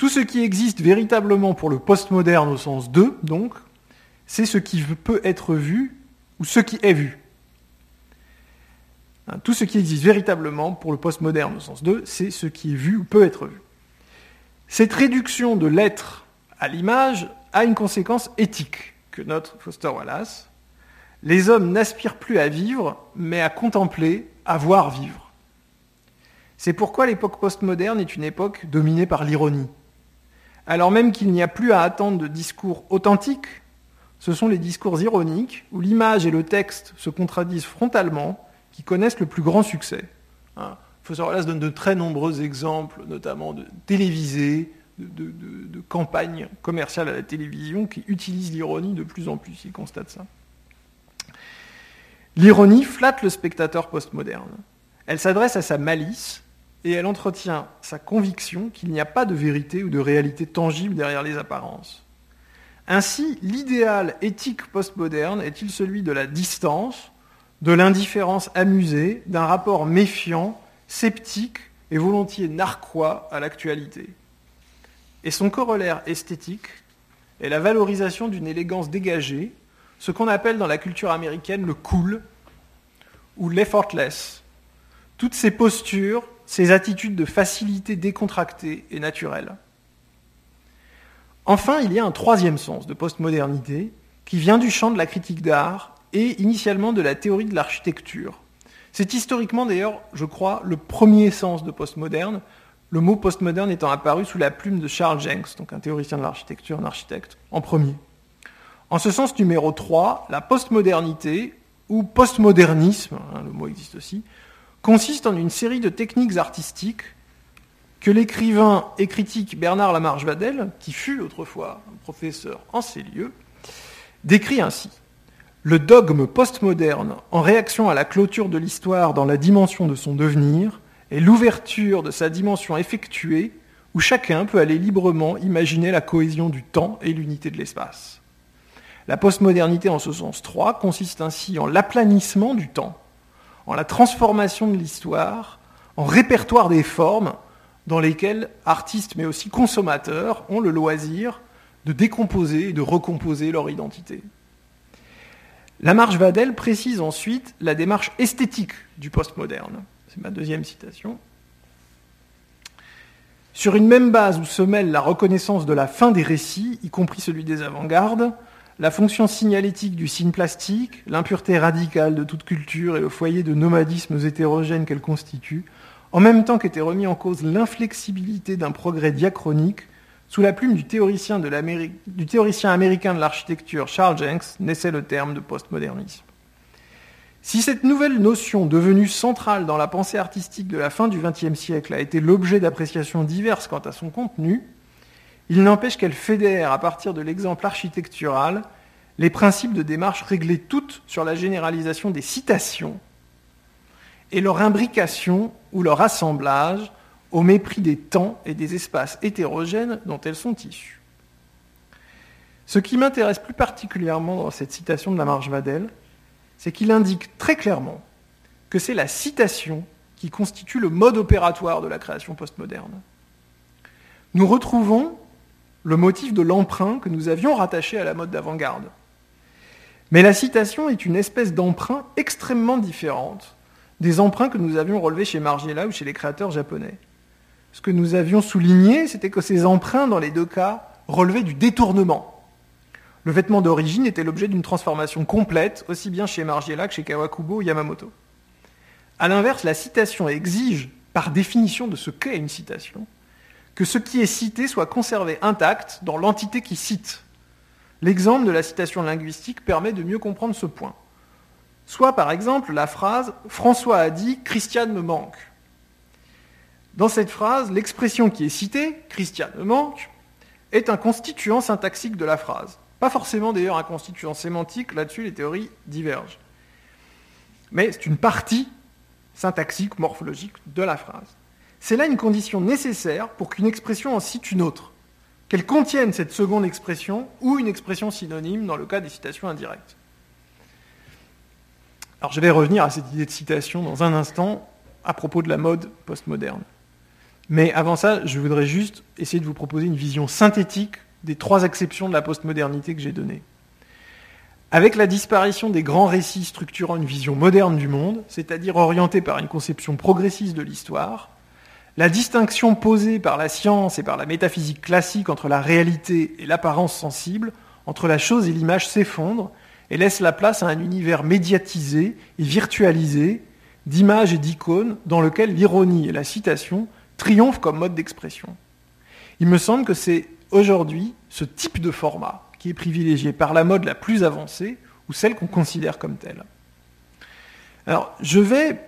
Tout ce qui existe véritablement pour le postmoderne au sens 2, donc, c'est ce qui peut être vu ou ce qui est vu. Hein, tout ce qui existe véritablement pour le postmoderne au sens 2, c'est ce qui est vu ou peut être vu. Cette réduction de l'être à l'image a une conséquence éthique que note Foster Wallace. Les hommes n'aspirent plus à vivre, mais à contempler, à voir vivre. C'est pourquoi l'époque postmoderne est une époque dominée par l'ironie. Alors même qu'il n'y a plus à attendre de discours authentiques, ce sont les discours ironiques, où l'image et le texte se contradisent frontalement, qui connaissent le plus grand succès. Hein. Donne de très nombreux exemples, notamment de télévisés, de, campagnes commerciales à la télévision qui utilisent l'ironie de plus en plus. Il constate ça. L'ironie flatte le spectateur postmoderne. Elle s'adresse à sa malice et elle entretient sa conviction qu'il n'y a pas de vérité ou de réalité tangible derrière les apparences. Ainsi, l'idéal éthique postmoderne est-il celui de la distance, de l'indifférence amusée, d'un rapport méfiant, sceptique et volontiers narquois à l'actualité. Et son corollaire esthétique est la valorisation d'une élégance dégagée, ce qu'on appelle dans la culture américaine le cool ou l'effortless, toutes ces postures, ces attitudes de facilité décontractée et naturelle. Enfin, il y a un troisième sens de postmodernité qui vient du champ de la critique d'art et initialement de la théorie de l'architecture. C'est historiquement d'ailleurs, je crois, le premier sens de postmoderne, le mot postmoderne étant apparu sous la plume de Charles Jenks, donc un théoricien de l'architecture, un architecte, en premier. En ce sens numéro 3, la postmodernité, ou postmodernisme, hein, le mot existe aussi, consiste en une série de techniques artistiques que l'écrivain et critique Bernard Lamarche Vadel, qui fut autrefois professeur en ces lieux, décrit ainsi. Le dogme postmoderne, en réaction à la clôture de l'histoire dans la dimension de son devenir, est l'ouverture de sa dimension effectuée, où chacun peut aller librement imaginer la cohésion du temps et l'unité de l'espace. La postmodernité en ce sens 3 consiste ainsi en l'aplanissement du temps, la transformation de l'histoire, en répertoire des formes dans lesquelles artistes mais aussi consommateurs ont le loisir de décomposer et de recomposer leur identité. La marche Vadel précise ensuite la démarche esthétique du postmoderne. C'est ma deuxième citation. Sur une même base où se mêle la reconnaissance de la fin des récits, y compris celui des avant-gardes, la fonction signalétique du signe plastique, l'impureté radicale de toute culture et le foyer de nomadismes hétérogènes qu'elle constitue, en même temps qu'était remis en cause l'inflexibilité d'un progrès diachronique, sous la plume du théoricien, américain de l'architecture Charles Jenks naissait le terme de postmodernisme. Si cette nouvelle notion devenue centrale dans la pensée artistique de la fin du XXe siècle a été l'objet d'appréciations diverses quant à son contenu, il n'empêche qu'elle fédère, à partir de l'exemple architectural, les principes de démarche réglés toutes sur la généralisation des citations et leur imbrication ou leur assemblage au mépris des temps et des espaces hétérogènes dont elles sont issues. Ce qui m'intéresse plus particulièrement dans cette citation de la Marge Vadel, c'est qu'il indique très clairement que c'est la citation qui constitue le mode opératoire de la création postmoderne. Nous retrouvons le motif de l'emprunt que nous avions rattaché à la mode d'avant-garde. Mais la citation est une espèce d'emprunt extrêmement différente des emprunts que nous avions relevés chez Margiela ou chez les créateurs japonais. Ce que nous avions souligné, c'était que ces emprunts, dans les deux cas, relevaient du détournement. Le vêtement d'origine était l'objet d'une transformation complète, aussi bien chez Margiela que chez Kawakubo ou Yamamoto. A l'inverse, la citation exige, par définition de ce qu'est une citation, que ce qui est cité soit conservé intact dans l'entité qui cite. L'exemple de la citation linguistique permet de mieux comprendre ce point. Soit par exemple la phrase François a dit Christiane me manque. Dans cette phrase, l'expression qui est citée, Christiane me manque, est un constituant syntaxique de la phrase. Pas forcément d'ailleurs un constituant sémantique, là-dessus les théories divergent. Mais c'est une partie syntaxique, morphologique de la phrase. C'est là une condition nécessaire pour qu'une expression en cite une autre, qu'elle contienne cette seconde expression ou une expression synonyme dans le cas des citations indirectes. Alors je vais revenir à cette idée de citation dans un instant à propos de la mode postmoderne. Mais avant ça, je voudrais juste essayer de vous proposer une vision synthétique des trois exceptions de la postmodernité que j'ai données. Avec la disparition des grands récits structurant une vision moderne du monde, c'est-à-dire orientée par une conception progressiste de l'histoire, la distinction posée par la science et par la métaphysique classique entre la réalité et l'apparence sensible, entre la chose et l'image s'effondre et laisse la place à un univers médiatisé et virtualisé d'images et d'icônes dans lequel l'ironie et la citation triomphent comme mode d'expression. Il me semble que c'est aujourd'hui ce type de format qui est privilégié par la mode la plus avancée ou celle qu'on considère comme telle. Alors, je vais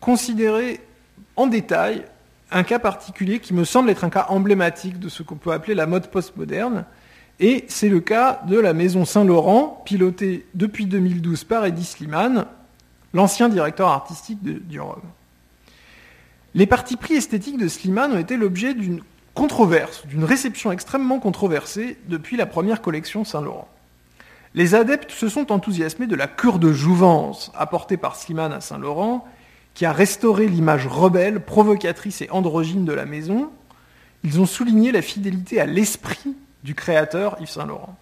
considérer en détail un cas particulier qui me semble être un cas emblématique de ce qu'on peut appeler la mode postmoderne, et c'est le cas de la maison Saint-Laurent, pilotée depuis 2012 par Eddie Sliman, l'ancien directeur artistique du Les partis pris esthétiques de Sliman ont été l'objet d'une controverse, d'une réception extrêmement controversée depuis la première collection Saint-Laurent. Les adeptes se sont enthousiasmés de la cure de jouvence apportée par Sliman à Saint-Laurent, qui a restauré l'image rebelle, provocatrice et androgyne de la maison. Ils ont souligné la fidélité à l'esprit du créateur Yves Saint-Laurent.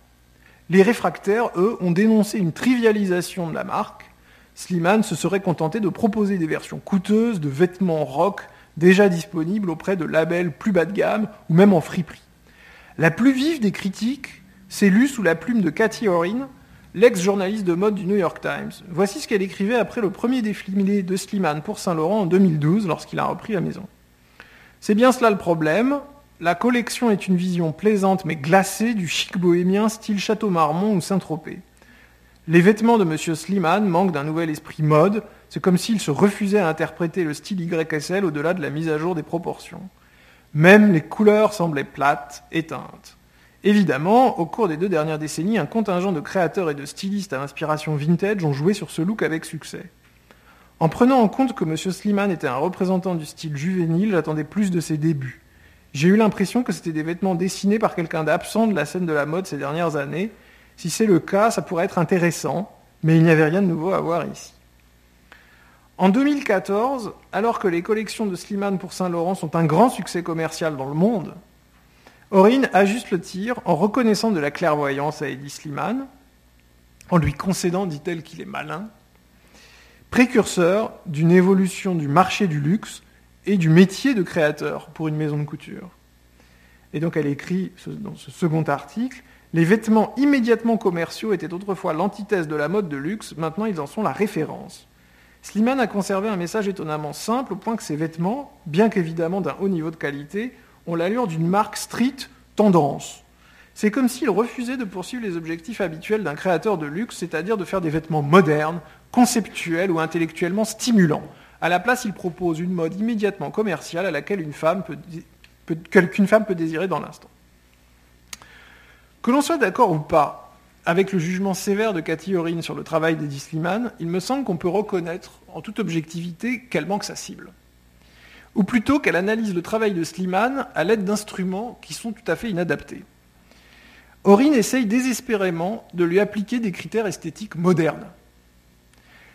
Les réfractaires, eux, ont dénoncé une trivialisation de la marque, Slimane se serait contenté de proposer des versions coûteuses de vêtements rock déjà disponibles auprès de labels plus bas de gamme ou même en friperie. La plus vive des critiques s'est lue sous la plume de Cathy Orin, l'ex-journaliste de mode du New York Times. Voici ce qu'elle écrivait après le premier défilé de Slimane pour Saint-Laurent en 2012 lorsqu'il a repris la maison. C'est bien cela le problème. La collection est une vision plaisante mais glacée du chic bohémien style Château Marmont ou Saint-Tropez. Les vêtements de M. Slimane manquent d'un nouvel esprit mode, c'est comme s'il se refusait à interpréter le style YSL au-delà de la mise à jour des proportions. Même les couleurs semblaient plates, éteintes. Évidemment, au cours des deux dernières décennies, un contingent de créateurs et de stylistes à inspiration vintage ont joué sur ce look avec succès. En prenant en compte que M. Slimane était un représentant du style juvénile, j'attendais plus de ses débuts. J'ai eu l'impression que c'était des vêtements dessinés par quelqu'un d'absent de la scène de la mode ces dernières années. Si c'est le cas, ça pourrait être intéressant, mais il n'y avait rien de nouveau à voir ici. En 2014, alors que les collections de Slimane pour Saint-Laurent sont un grand succès commercial dans le monde, Aurine ajuste le tir en reconnaissant de la clairvoyance à Eddie Slimane, en lui concédant, dit-elle, qu'il est malin, précurseur d'une évolution du marché du luxe et du métier de créateur pour une maison de couture. Et donc elle écrit dans ce second article, les vêtements immédiatement commerciaux étaient autrefois l'antithèse de la mode de luxe, maintenant ils en sont la référence. Slimane a conservé un message étonnamment simple au point que ses vêtements, bien qu'évidemment d'un haut niveau de qualité, l'allure d'une marque street tendance. C'est comme s'il refusait de poursuivre les objectifs habituels d'un créateur de luxe, c'est-à-dire de faire des vêtements modernes, conceptuels ou intellectuellement stimulants. À la place, il propose une mode immédiatement commerciale à laquelle une femme peut, qu'une femme peut désirer dans l'instant. Que l'on soit d'accord ou pas avec le jugement sévère de Cathy Orin sur le travail d'Eddie Slimane, il me semble qu'on peut reconnaître en toute objectivité qu'elle manque sa cible ou plutôt qu'elle analyse le travail de Slimane à l'aide d'instruments qui sont tout à fait inadaptés. Aurine essaye désespérément de lui appliquer des critères esthétiques modernes.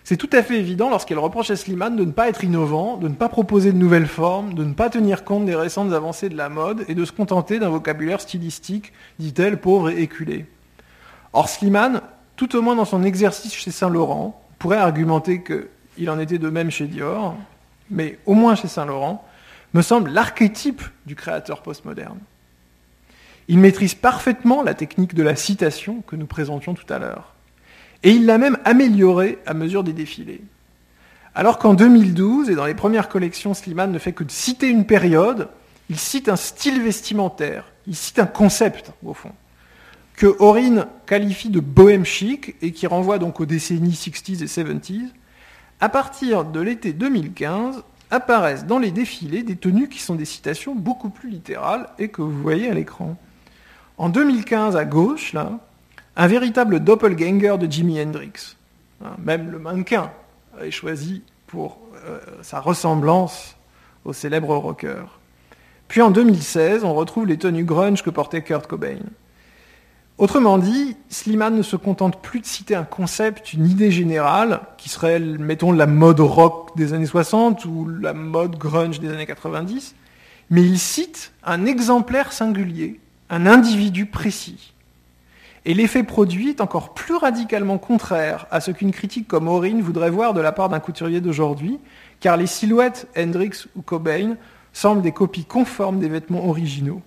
C'est tout à fait évident lorsqu'elle reproche à Slimane de ne pas être innovant, de ne pas proposer de nouvelles formes, de ne pas tenir compte des récentes avancées de la mode et de se contenter d'un vocabulaire stylistique, dit-elle, pauvre et éculé. Or Slimane, tout au moins dans son exercice chez Saint-Laurent, pourrait argumenter qu'il en était de même chez Dior, mais au moins chez Saint-Laurent, me semble l'archétype du créateur postmoderne. Il maîtrise parfaitement la technique de la citation que nous présentions tout à l'heure. Et il l'a même améliorée à mesure des défilés. Alors qu'en 2012, et dans les premières collections, Slimane ne fait que citer une période, il cite un style vestimentaire, il cite un concept, au fond, que Aurine qualifie de bohème chic et qui renvoie donc aux décennies 60s et 70s, à partir de l'été 2015, apparaissent dans les défilés des tenues qui sont des citations beaucoup plus littérales et que vous voyez à l'écran. En 2015, à gauche, là, un véritable doppelganger de Jimi Hendrix. Hein, même le mannequin est choisi pour euh, sa ressemblance au célèbre rocker. Puis en 2016, on retrouve les tenues grunge que portait Kurt Cobain. Autrement dit, Slimane ne se contente plus de citer un concept, une idée générale, qui serait, mettons, la mode rock des années 60 ou la mode grunge des années 90, mais il cite un exemplaire singulier, un individu précis. Et l'effet produit est encore plus radicalement contraire à ce qu'une critique comme Aurine voudrait voir de la part d'un couturier d'aujourd'hui, car les silhouettes Hendrix ou Cobain semblent des copies conformes des vêtements originaux.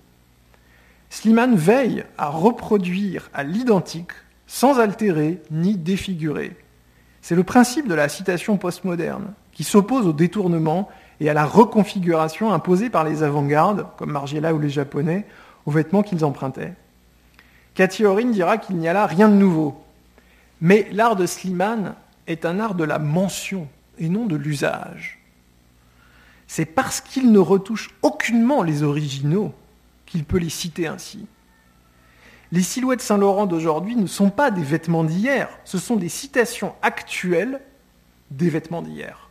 Slimane veille à reproduire à l'identique, sans altérer ni défigurer. C'est le principe de la citation postmoderne, qui s'oppose au détournement et à la reconfiguration imposée par les avant-gardes, comme Margiela ou les Japonais, aux vêtements qu'ils empruntaient. Cathy Orin dira qu'il n'y a là rien de nouveau. Mais l'art de Slimane est un art de la mention et non de l'usage. C'est parce qu'il ne retouche aucunement les originaux qu'il peut les citer ainsi. Les silhouettes Saint-Laurent d'aujourd'hui ne sont pas des vêtements d'hier, ce sont des citations actuelles des vêtements d'hier.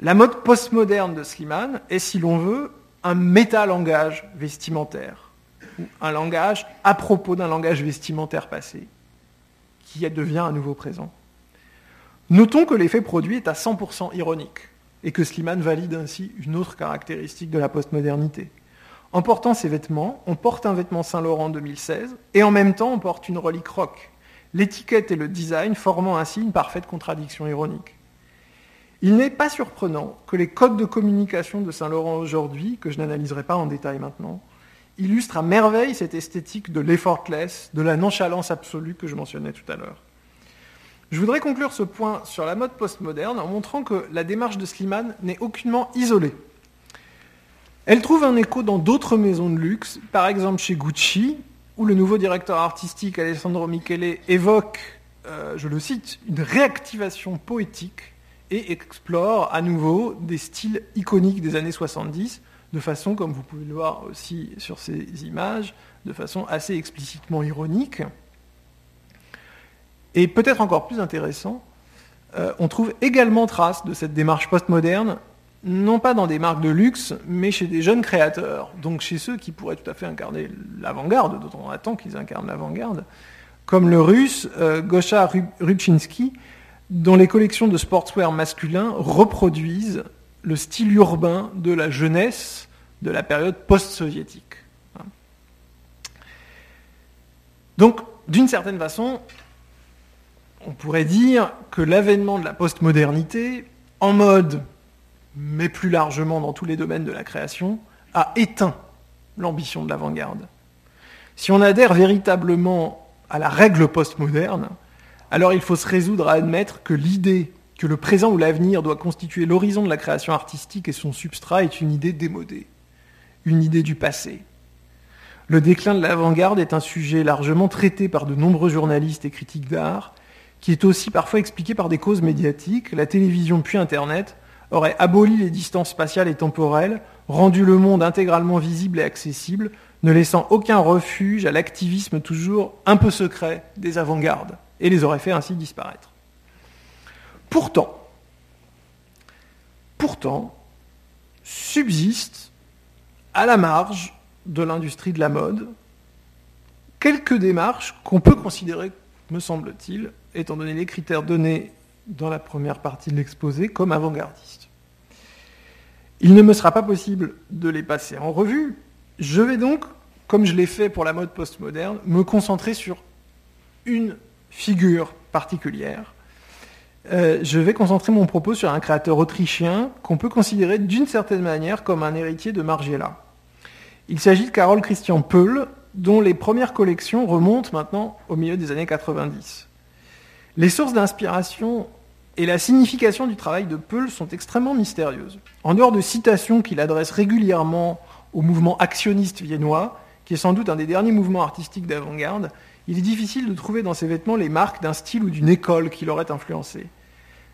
La mode postmoderne de Slimane est, si l'on veut, un métalangage vestimentaire, ou un langage à propos d'un langage vestimentaire passé, qui devient à nouveau présent. Notons que l'effet produit est à 100% ironique, et que Slimane valide ainsi une autre caractéristique de la postmodernité. En portant ces vêtements, on porte un vêtement Saint-Laurent 2016 et en même temps on porte une relique rock. l'étiquette et le design formant ainsi une parfaite contradiction ironique. Il n'est pas surprenant que les codes de communication de Saint-Laurent aujourd'hui, que je n'analyserai pas en détail maintenant, illustrent à merveille cette esthétique de l'effortless, de la nonchalance absolue que je mentionnais tout à l'heure. Je voudrais conclure ce point sur la mode postmoderne en montrant que la démarche de Slimane n'est aucunement isolée. Elle trouve un écho dans d'autres maisons de luxe, par exemple chez Gucci, où le nouveau directeur artistique Alessandro Michele évoque, euh, je le cite, une réactivation poétique et explore à nouveau des styles iconiques des années 70, de façon, comme vous pouvez le voir aussi sur ces images, de façon assez explicitement ironique. Et peut-être encore plus intéressant, euh, on trouve également trace de cette démarche postmoderne, non pas dans des marques de luxe, mais chez des jeunes créateurs, donc chez ceux qui pourraient tout à fait incarner l'avant-garde, dont on attend qu'ils incarnent l'avant-garde, comme le russe euh, Gosha Rubchinsky, dont les collections de sportswear masculins reproduisent le style urbain de la jeunesse de la période post-soviétique. Donc, d'une certaine façon, on pourrait dire que l'avènement de la postmodernité, en mode, mais plus largement dans tous les domaines de la création, a éteint l'ambition de l'avant-garde. Si on adhère véritablement à la règle postmoderne, alors il faut se résoudre à admettre que l'idée que le présent ou l'avenir doit constituer l'horizon de la création artistique et son substrat est une idée démodée, une idée du passé. Le déclin de l'avant-garde est un sujet largement traité par de nombreux journalistes et critiques d'art, qui est aussi parfois expliqué par des causes médiatiques. La télévision puis Internet auraient aboli les distances spatiales et temporelles, rendu le monde intégralement visible et accessible, ne laissant aucun refuge à l'activisme toujours un peu secret des avant-gardes et les aurait fait ainsi disparaître. Pourtant, pourtant, subsistent à la marge de l'industrie de la mode quelques démarches qu'on peut considérer, me semble-t-il, étant donné les critères donnés dans la première partie de l'exposé, comme avant-gardistes. Il ne me sera pas possible de les passer en revue. Je vais donc, comme je l'ai fait pour la mode postmoderne, me concentrer sur une figure particulière. Euh, je vais concentrer mon propos sur un créateur autrichien qu'on peut considérer d'une certaine manière comme un héritier de Margiela. Il s'agit de Carol Christian Peul, dont les premières collections remontent maintenant au milieu des années 90. Les sources d'inspiration et la signification du travail de Peul sont extrêmement mystérieuses. En dehors de citations qu'il adresse régulièrement au mouvement actionniste viennois, qui est sans doute un des derniers mouvements artistiques d'avant-garde, il est difficile de trouver dans ses vêtements les marques d'un style ou d'une école qui l'aurait influencé.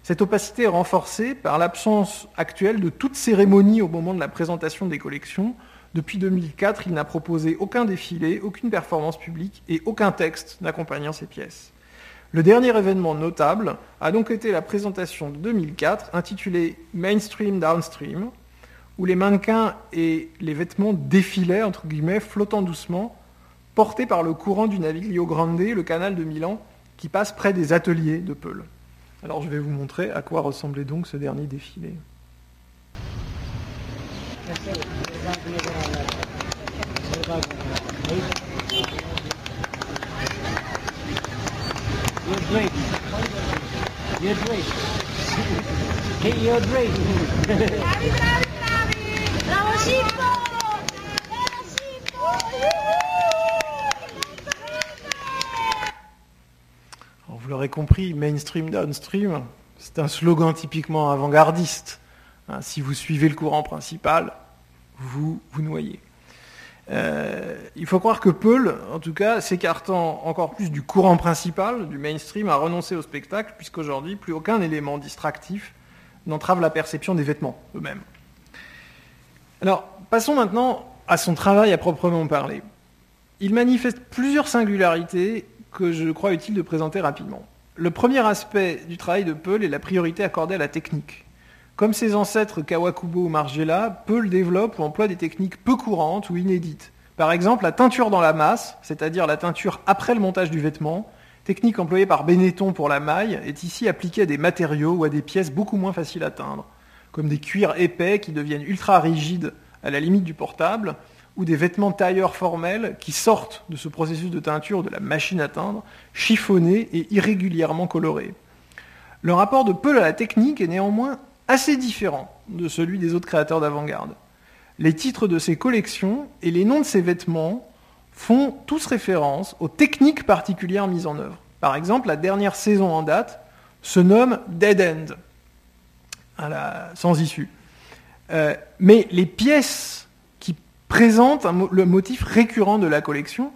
Cette opacité est renforcée par l'absence actuelle de toute cérémonie au moment de la présentation des collections. Depuis 2004, il n'a proposé aucun défilé, aucune performance publique et aucun texte n'accompagnant ses pièces. Le dernier événement notable a donc été la présentation de 2004 intitulée Mainstream Downstream, où les mannequins et les vêtements défilaient, entre guillemets, flottant doucement, porté par le courant du Naviglio Grande, le canal de Milan, qui passe près des ateliers de Peul. Alors je vais vous montrer à quoi ressemblait donc ce dernier défilé. Vous l'aurez compris, mainstream, downstream, c'est un slogan typiquement avant-gardiste. Hein, si vous suivez le courant principal, vous vous noyez. Euh, il faut croire que Peul, en tout cas, s'écartant encore plus du courant principal, du mainstream, a renoncé au spectacle, puisqu'aujourd'hui, plus aucun élément distractif n'entrave la perception des vêtements eux-mêmes. Alors, passons maintenant à son travail à proprement parler. Il manifeste plusieurs singularités que je crois utile de présenter rapidement. Le premier aspect du travail de Peul est la priorité accordée à la technique. Comme ses ancêtres Kawakubo ou Margiela, Peul développe ou emploie des techniques peu courantes ou inédites. Par exemple, la teinture dans la masse, c'est-à-dire la teinture après le montage du vêtement, technique employée par Benetton pour la maille, est ici appliquée à des matériaux ou à des pièces beaucoup moins faciles à teindre, comme des cuirs épais qui deviennent ultra rigides à la limite du portable, ou des vêtements tailleurs formels qui sortent de ce processus de teinture de la machine à teindre, chiffonnés et irrégulièrement colorés. Le rapport de Peul à la technique est néanmoins assez différent de celui des autres créateurs d'avant-garde. Les titres de ses collections et les noms de ses vêtements font tous référence aux techniques particulières mises en œuvre. Par exemple, la dernière saison en date se nomme Dead End, sans issue. Euh, mais les pièces qui présentent le motif récurrent de la collection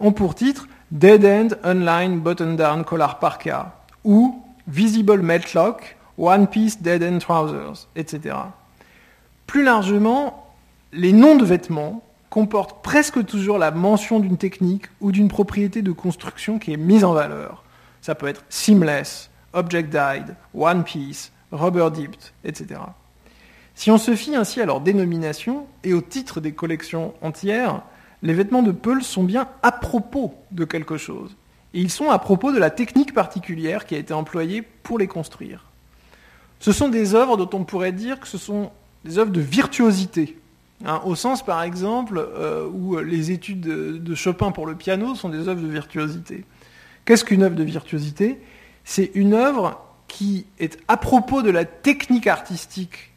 ont pour titre Dead End Online Button Down Collar Parka ou Visible Meltlock One Piece Dead End Trousers, etc. Plus largement, les noms de vêtements comportent presque toujours la mention d'une technique ou d'une propriété de construction qui est mise en valeur. Ça peut être seamless, object dyed, one piece, rubber dipped, etc. Si on se fie ainsi à leur dénomination et au titre des collections entières, les vêtements de Peul sont bien à propos de quelque chose. Et ils sont à propos de la technique particulière qui a été employée pour les construire. Ce sont des œuvres dont on pourrait dire que ce sont des œuvres de virtuosité. Hein, au sens, par exemple, euh, où les études de, Chopin pour le piano sont des œuvres de virtuosité. Qu'est-ce qu'une œuvre de virtuosité? C'est une œuvre qui est à propos de la technique artistique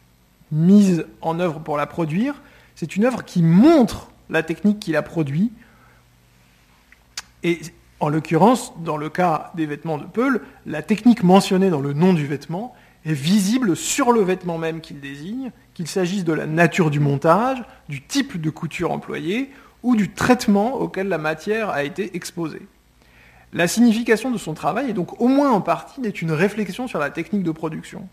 mise en œuvre pour la produire. C'est une œuvre qui montre la technique qui la produit. Et en l'occurrence, dans le cas des vêtements de Peul, la technique mentionnée dans le nom du vêtement visible sur le vêtement même qu'il désigne, qu'il s'agisse de la nature du montage, du type de couture employée ou du traitement auquel la matière a été exposée. La signification de son travail est donc au moins en partie d'être une réflexion sur la technique de production.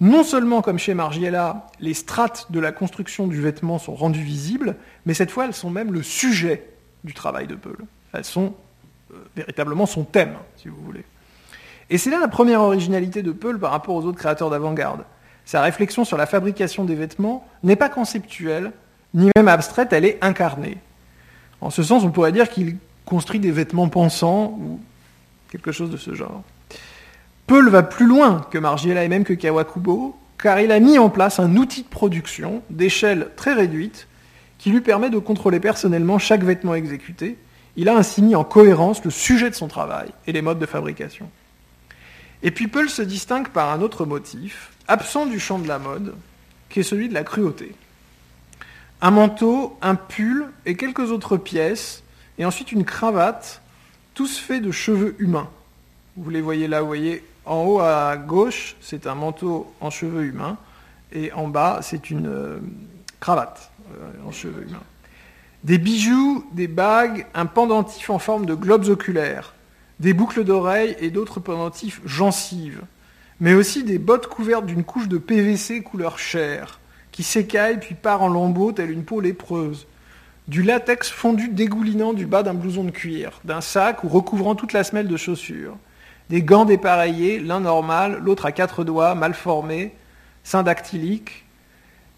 Non seulement comme chez Margiela, les strates de la construction du vêtement sont rendues visibles, mais cette fois elles sont même le sujet du travail de Peul. Elles sont euh, véritablement son thème, si vous voulez. Et c'est là la première originalité de Peul par rapport aux autres créateurs d'avant-garde. Sa réflexion sur la fabrication des vêtements n'est pas conceptuelle, ni même abstraite, elle est incarnée. En ce sens, on pourrait dire qu'il construit des vêtements pensants ou quelque chose de ce genre. Peul va plus loin que Margiela et même que Kawakubo, car il a mis en place un outil de production d'échelle très réduite qui lui permet de contrôler personnellement chaque vêtement exécuté. Il a ainsi mis en cohérence le sujet de son travail et les modes de fabrication. Et puis Peul se distingue par un autre motif, absent du champ de la mode, qui est celui de la cruauté. Un manteau, un pull et quelques autres pièces, et ensuite une cravate, tous faits de cheveux humains. Vous les voyez là, vous voyez, en haut à gauche, c'est un manteau en cheveux humains, et en bas, c'est une euh, cravate euh, en cheveux humains. Des bijoux, des bagues, un pendentif en forme de globes oculaires, des boucles d'oreilles et d'autres pendentifs gencives, mais aussi des bottes couvertes d'une couche de PVC couleur chair, qui s'écaille puis part en lambeaux telle une peau lépreuse, du latex fondu dégoulinant du bas d'un blouson de cuir, d'un sac ou recouvrant toute la semelle de chaussures, des gants dépareillés, l'un normal, l'autre à quatre doigts, mal formés, seins dactyliques,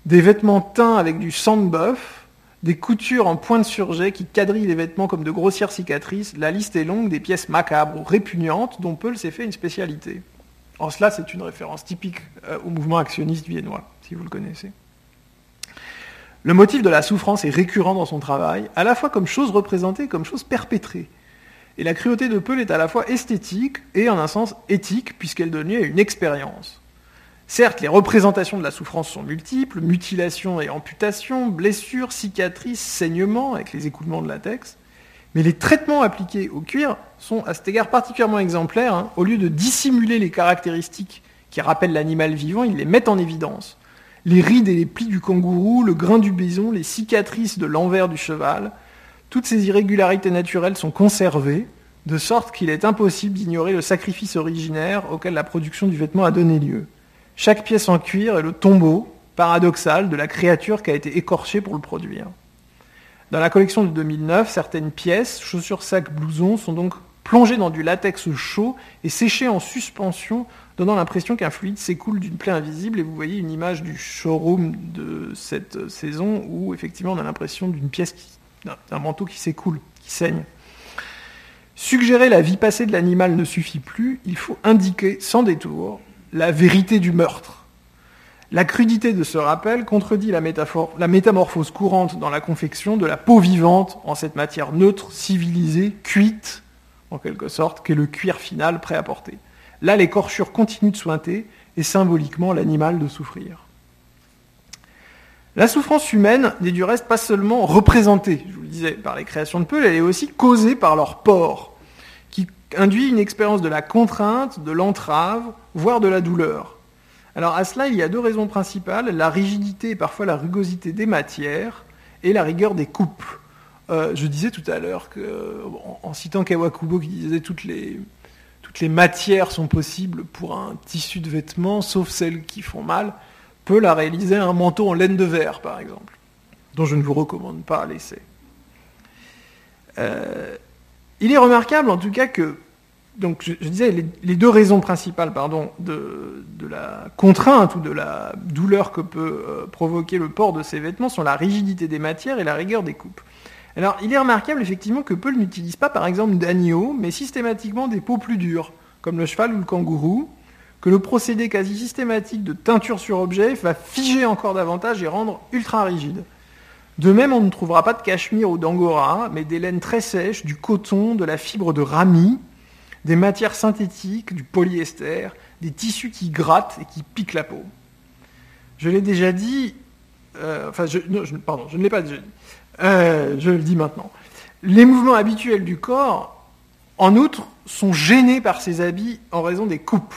des vêtements teints avec du sang de bœuf, des coutures en point de surjet qui quadrillent les vêtements comme de grossières cicatrices, la liste est longue des pièces macabres ou répugnantes dont Peul s'est fait une spécialité. En cela, c'est une référence typique euh, au mouvement actionniste viennois, si vous le connaissez. Le motif de la souffrance est récurrent dans son travail, à la fois comme chose représentée, comme chose perpétrée. Et la cruauté de Peul est à la fois esthétique et en un sens éthique, puisqu'elle donne lieu à une expérience. Certes, les représentations de la souffrance sont multiples, mutilations et amputations, blessures, cicatrices, saignements avec les écoulements de latex, mais les traitements appliqués au cuir sont à cet égard particulièrement exemplaires. Hein. Au lieu de dissimuler les caractéristiques qui rappellent l'animal vivant, ils les mettent en évidence. Les rides et les plis du kangourou, le grain du bison, les cicatrices de l'envers du cheval, toutes ces irrégularités naturelles sont conservées, de sorte qu'il est impossible d'ignorer le sacrifice originaire auquel la production du vêtement a donné lieu. Chaque pièce en cuir est le tombeau paradoxal de la créature qui a été écorchée pour le produire. Dans la collection de 2009, certaines pièces, chaussures, sacs, blousons, sont donc plongées dans du latex chaud et séchées en suspension, donnant l'impression qu'un fluide s'écoule d'une plaie invisible. Et vous voyez une image du showroom de cette saison où effectivement on a l'impression d'une pièce, d'un manteau qui s'écoule, qui saigne. Suggérer la vie passée de l'animal ne suffit plus, il faut indiquer sans détour la vérité du meurtre. La crudité de ce rappel contredit la, métamorphose courante dans la confection de la peau vivante en cette matière neutre, civilisée, cuite, en quelque sorte, qu'est le cuir final prêt à porter. Là, l'écorchure continue de sointer et symboliquement l'animal de souffrir. La souffrance humaine n'est du reste pas seulement représentée, je vous le disais, par les créations de Peul, elle est aussi causée par leur port, induit une expérience de la contrainte, de l'entrave, voire de la douleur. Alors à cela, il y a deux raisons principales, la rigidité et parfois la rugosité des matières, et la rigueur des coupes. Euh, je disais tout à l'heure que, en citant Kawakubo qui disait toutes les, toutes les matières sont possibles pour un tissu de vêtements, sauf celles qui font mal, peut la réaliser un manteau en laine de verre, par exemple, dont je ne vous recommande pas l'essai. Euh, il est remarquable, en tout cas, que donc je, disais les, deux raisons principales de, la contrainte ou de la douleur que peut euh, provoquer le port de ces vêtements sont la rigidité des matières et la rigueur des coupes. Alors il est remarquable effectivement que Paul n'utilise pas par exemple d'agneau, mais systématiquement des peaux plus dures, comme le cheval ou le kangourou, que le procédé quasi systématique de teinture sur objet va figer encore davantage et rendre ultra rigide. De même, on ne trouvera pas de cachemire ou d'angora, mais des laines très sèches, du coton, de la fibre de rami, des matières synthétiques, du polyester, des tissus qui grattent et qui piquent la peau. Je l'ai déjà dit, euh, enfin, je, pardon, je ne l'ai pas déjà dit, euh, je le dis maintenant. Les mouvements habituels du corps, en outre, sont gênés par ces habits en raison des coupes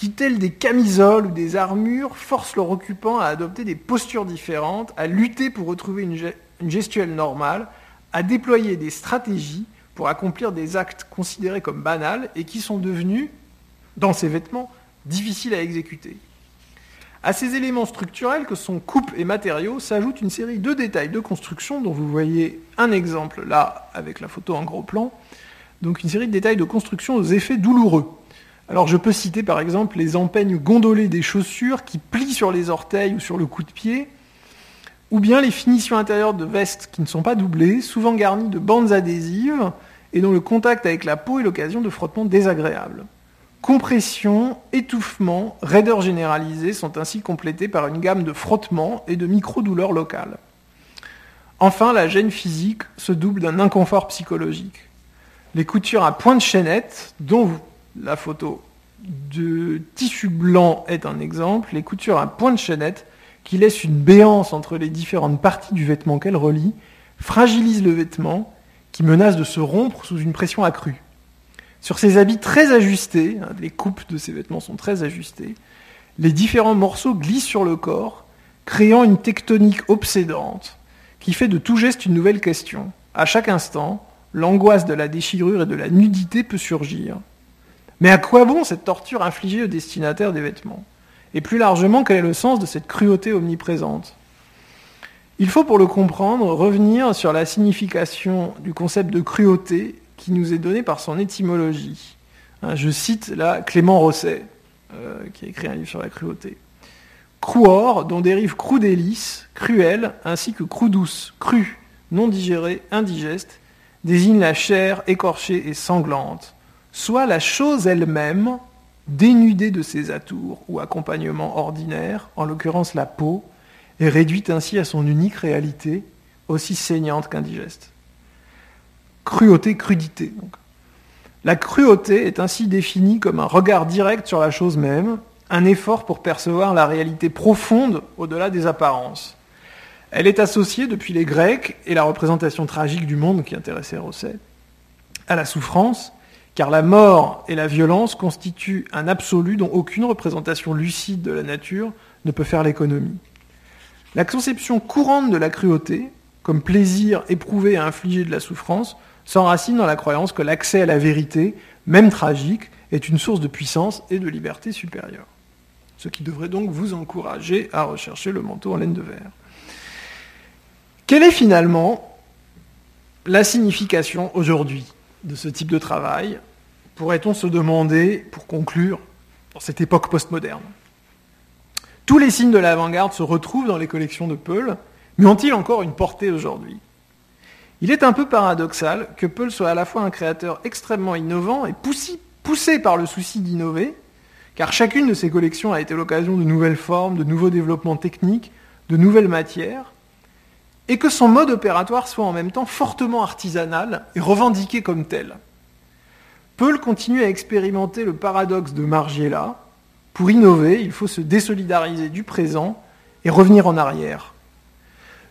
qui, tels des camisoles ou des armures, forcent leur occupant à adopter des postures différentes, à lutter pour retrouver une, gestuelle normale, à déployer des stratégies pour accomplir des actes considérés comme banals et qui sont devenus, dans ces vêtements, difficiles à exécuter. À ces éléments structurels que sont coupe et matériaux s'ajoute une série de détails de construction dont vous voyez un exemple là avec la photo en gros plan. Donc une série de détails de construction aux effets douloureux. Alors je peux citer par exemple les empeignes gondolées des chaussures qui plient sur les orteils ou sur le coup de pied, ou bien les finitions intérieures de vestes qui ne sont pas doublées, souvent garnies de bandes adhésives et dont le contact avec la peau est l'occasion de frottements désagréables. Compression, étouffement, raideur généralisée sont ainsi complétés par une gamme de frottements et de micro-douleurs locales. Enfin, la gêne physique se double d'un inconfort psychologique. Les coutures à point de chaînette, dont vous la photo de tissu blanc est un exemple. Les coutures à point de chaînette, qui laissent une béance entre les différentes parties du vêtement qu'elles relient, fragilisent le vêtement, qui menace de se rompre sous une pression accrue. Sur ces habits très ajustés, hein, les coupes de ces vêtements sont très ajustées, les différents morceaux glissent sur le corps, créant une tectonique obsédante qui fait de tout geste une nouvelle question. À chaque instant, l'angoisse de la déchirure et de la nudité peut surgir. Mais à quoi bon cette torture infligée aux destinataires des vêtements? Et plus largement, quel est le sens de cette cruauté omniprésente? Il faut, pour le comprendre, revenir sur la signification du concept de cruauté qui nous est donné par son étymologie. Hein, je cite là Clément Rosset, euh, qui a écrit un livre sur la cruauté. Cruor, dont dérive crudélis, cruel, ainsi que douce, cru, non digéré, indigeste, désigne la chair écorchée et sanglante, soit la chose elle-même, dénudée de ses atours ou accompagnements ordinaires, en l'occurrence la peau, est réduite ainsi à son unique réalité, aussi saignante qu'indigeste. Cruauté, crudité. La cruauté est ainsi définie comme un regard direct sur la chose même, un effort pour percevoir la réalité profonde au-delà des apparences. Elle est associée depuis les Grecs et la représentation tragique du monde qui intéressait Rosset à la souffrance, car la mort et la violence constituent un absolu dont aucune représentation lucide de la nature ne peut faire l'économie. La conception courante de la cruauté, comme plaisir éprouvé à infliger de la souffrance, s'enracine dans la croyance que l'accès à la vérité, même tragique, est une source de puissance et de liberté supérieure. Ce qui devrait donc vous encourager à rechercher le manteau en laine de verre. Quelle est finalement la signification aujourd'hui de ce type de travail, pourrait-on se demander, pour conclure, dans cette époque postmoderne Tous les signes de l'avant-garde se retrouvent dans les collections de Peul, mais ont-ils encore une portée aujourd'hui? Il est un peu paradoxal que Peul soit à la fois un créateur extrêmement innovant et poussé, par le souci d'innover, car chacune de ces collections a été l'occasion de nouvelles formes, de nouveaux développements techniques, de nouvelles matières, et que son mode opératoire soit en même temps fortement artisanal et revendiqué comme tel. Peul continue à expérimenter le paradoxe de Margiela. Pour innover, il faut se désolidariser du présent et revenir en arrière.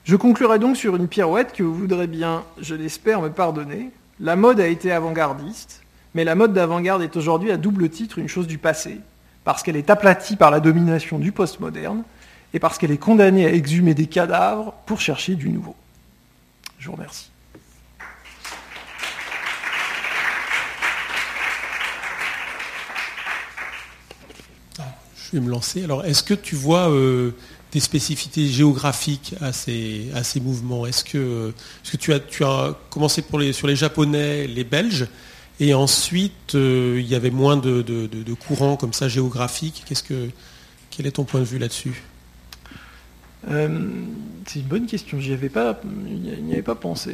Je conclurai donc sur une pirouette que vous voudrez bien, je l'espère, me pardonner. La mode a été avant-gardiste, mais la mode d'avant-garde est aujourd'hui à double titre une chose du passé, parce qu'elle est aplatie par la domination du postmoderne et parce qu'elle est condamnée à exhumer des cadavres pour chercher du nouveau. Je vous remercie. Je vais me lancer. Alors, est-ce que tu vois euh, des spécificités géographiques à ces, mouvements? Est-ce que, que tu, as, tu as commencé pour les, sur les Japonais, les Belges, et ensuite euh, il y avait moins de, courants comme ça géographiques? Qu'est-ce que, Quel est ton point de vue là-dessus? Euh, C'est une bonne question, j'y avais pas, n'y avais pas pensé.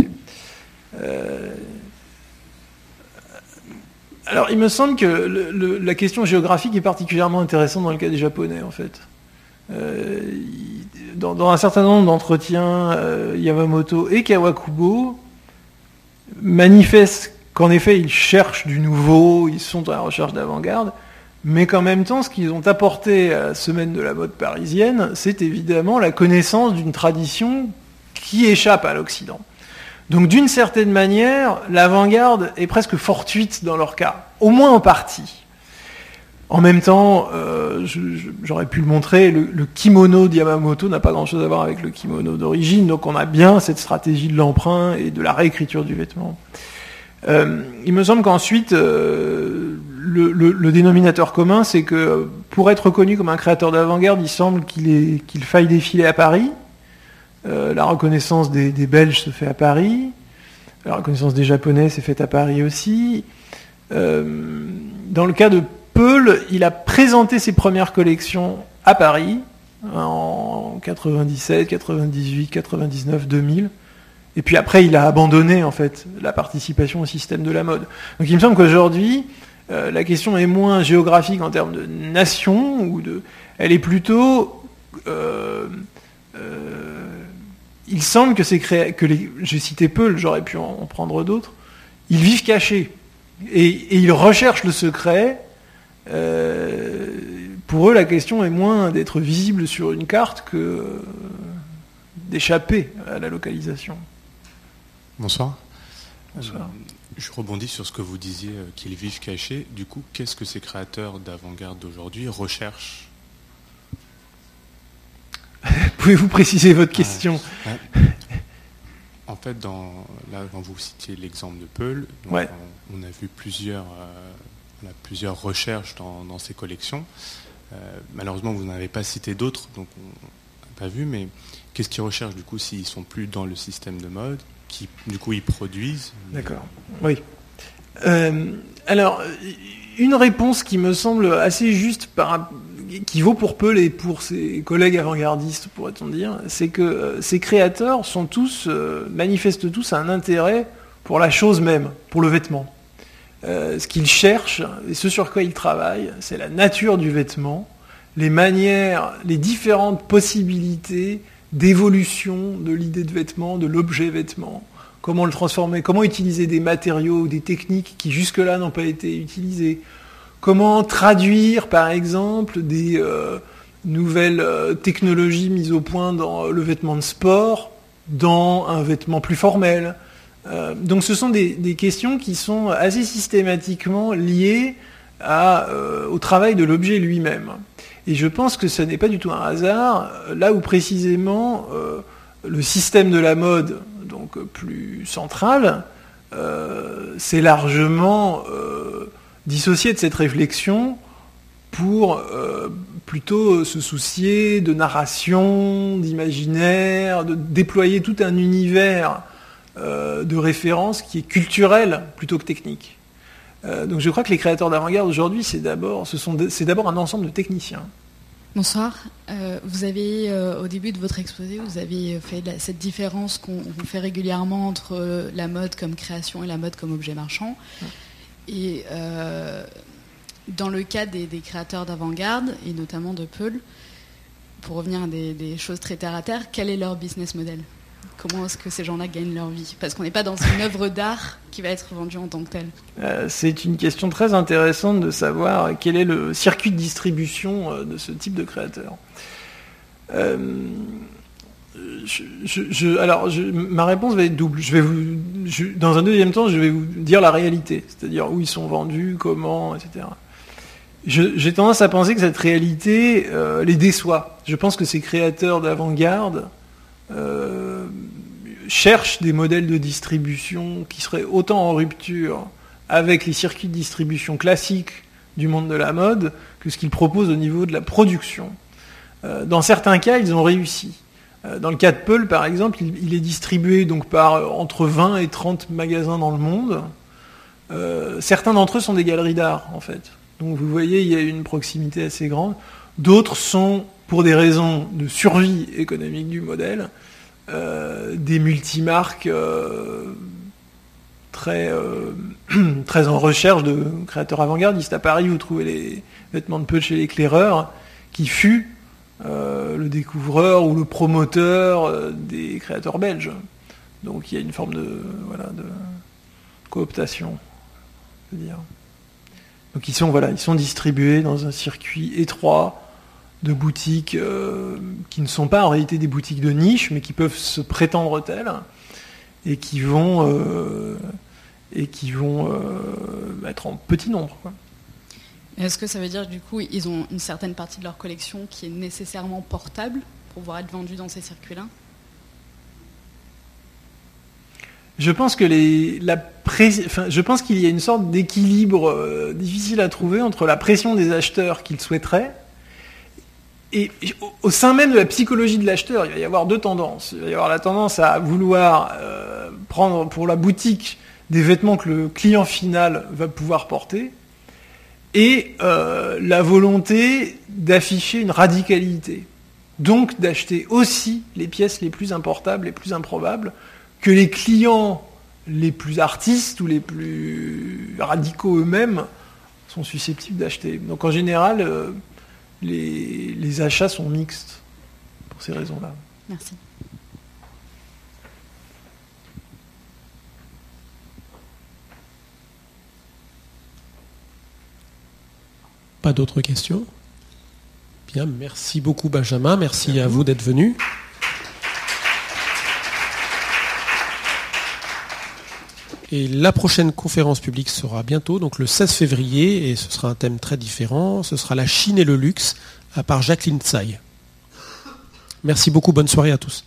Alors, il me semble que la question géographique est particulièrement intéressante dans le cas des Japonais, en fait. Euh, dans, un certain nombre d'entretiens, euh, Yamamoto et Kawakubo manifestent qu'en effet, ils cherchent du nouveau, ils sont à la recherche d'avant-garde, mais qu'en même temps, ce qu'ils ont apporté à la semaine de la mode parisienne, c'est évidemment la connaissance d'une tradition qui échappe à l'Occident. Donc d'une certaine manière, l'avant-garde est presque fortuite dans leur cas, au moins en partie. En même temps, euh, j'aurais pu le montrer, le, kimono de Yamamoto n'a pas grand-chose à voir avec le kimono d'origine, donc on a bien cette stratégie de l'emprunt et de la réécriture du vêtement. Euh, il me semble qu'ensuite, euh, le, dénominateur commun, c'est que pour être reconnu comme un créateur d'avant-garde, il semble qu'il faille défiler à Paris, euh, la reconnaissance des, Belges se fait à Paris. La reconnaissance des Japonais s'est faite à Paris aussi. Euh, dans le cas de Peul, il a présenté ses premières collections à Paris en 97, 98, 99, 2000. Et puis après, il a abandonné en fait la participation au système de la mode. Donc il me semble qu'aujourd'hui, euh, la question est moins géographique en termes de nation ou de, elle est plutôt il semble que ces que les, j'ai cité peu, j'aurais pu en, prendre d'autres, ils vivent cachés. Et, ils recherchent le secret. Euh, pour eux, la question est moins d'être visible sur une carte que d'échapper à la localisation. Bonsoir. Bonsoir. Euh, je rebondis sur ce que vous disiez, euh, qu'ils vivent cachés. Du coup, qu'est-ce que ces créateurs d'avant-garde d'aujourd'hui recherchent Pouvez-vous préciser votre question En fait, dans, là, quand vous citiez l'exemple de Peul, on, a vu plusieurs, euh, plusieurs recherches dans, ces collections. Euh, malheureusement, vous n'en avez pas cité d'autres, donc on n'a pas vu, mais qu'est-ce qu'ils recherchent du coup s'ils sont plus dans le système de mode qui, Du coup, ils produisent? D'accord, oui. Euh, alors, une réponse qui me semble assez juste par, qui vaut pour Peul et pour ses collègues avant-gardistes, pourrait-on dire, c'est que euh, ces créateurs sont tous, euh, manifestent tous un intérêt pour la chose même, pour le vêtement. Euh, ce qu'ils cherchent et ce sur quoi ils travaillent, c'est la nature du vêtement, les manières, les différentes possibilités d'évolution de l'idée de vêtement, de l'objet vêtement, comment le transformer, comment utiliser des matériaux ou des techniques qui jusque-là n'ont pas été utilisées, Comment traduire, par exemple, des euh, nouvelles euh, technologies mises au point dans le vêtement de sport dans un vêtement plus formel? Euh, Donc ce sont des, questions qui sont assez systématiquement liées au travail de l'objet lui-même. Et je pense que ce n'est pas du tout un hasard, là où précisément le système de la mode, donc plus central, c'est largement dissocier de cette réflexion pour euh, plutôt se soucier de narration, d'imaginaire, de déployer tout un univers euh, de référence qui est culturel plutôt que technique. Euh, donc je crois que les créateurs d'avant-garde aujourd'hui, c'est d'abord, c'est d'abord un ensemble de techniciens. Bonsoir. vous avez, au début de votre exposé, vous avez fait cette différence qu'on fait régulièrement entre la mode comme création et la mode comme objet marchand. Et euh, dans le cas des, créateurs d'avant-garde, et notamment de Peul, pour revenir à des, choses très terre à terre, quel est leur business model? Comment est-ce que ces gens-là gagnent leur vie? Parce qu'on n'est pas dans une œuvre d'art qui va être vendue en tant que telle. Euh, c'est une question très intéressante de savoir quel est le circuit de distribution euh, de ce type de créateur. Euh, ma réponse va être double. Je vais vous, dans un deuxième temps, je vais vous dire la réalité, c'est-à-dire où ils sont vendus, comment, etc. J'ai tendance à penser que cette réalité les déçoit. Je pense que ces créateurs d'avant-garde euh, cherchent des modèles de distribution qui seraient autant en rupture avec les circuits de distribution classiques du monde de la mode que ce qu'ils proposent au niveau de la production. Euh, dans certains cas, ils ont réussi. Euh, dans le cas de Peul, par exemple, il, est distribué donc par entre 20 et 30 magasins dans le monde. certains d'entre eux sont des galeries d'art, en fait. Donc vous voyez, il y a une proximité assez grande. D'autres sont pour des raisons de survie économique du modèle, euh, des multimarques euh, très, euh, très en recherche de créateurs avant-gardistes. À Paris, vous trouvez les vêtements de peu chez l'éclaireur, qui fut le découvreur ou le promoteur des créateurs belges. Donc il y a une forme de, voilà, de cooptation. Donc ils sont, voilà, ils sont distribués dans un circuit étroit, de boutiques euh, qui ne sont pas en réalité des boutiques de niche, mais qui peuvent se prétendre telles et qui vont euh, et qui vont euh, être en petit nombre. Est-ce que ça veut dire du coup ils ont une certaine partie de leur collection qui est nécessairement portable pour pouvoir être vendue dans ces circuits-là? Je pense qu'il y a une sorte d'équilibre difficile à trouver entre la pression des acheteurs qu'ils souhaiteraient et au sein même de la psychologie de l'acheteur, il va y avoir deux tendances. Il va y avoir la tendance à vouloir euh, prendre pour la boutique des vêtements que le client final va pouvoir porter, et euh, la volonté d'afficher une radicalité. Donc d'acheter aussi les pièces les plus importables, les plus improbables, que les clients les plus artistes ou les plus radicaux eux-mêmes sont susceptibles d'acheter. Donc en général, euh, les, achats sont mixtes pour ces raisons-là. Merci. Pas d'autres questions Bien, merci beaucoup Benjamin, merci à vous d'être venu. Et la prochaine conférence publique sera bientôt, donc le 16 février, et ce sera un thème très différent. Ce sera la Chine et le luxe, à part Jacqueline Tsai. Merci beaucoup, bonne soirée à tous.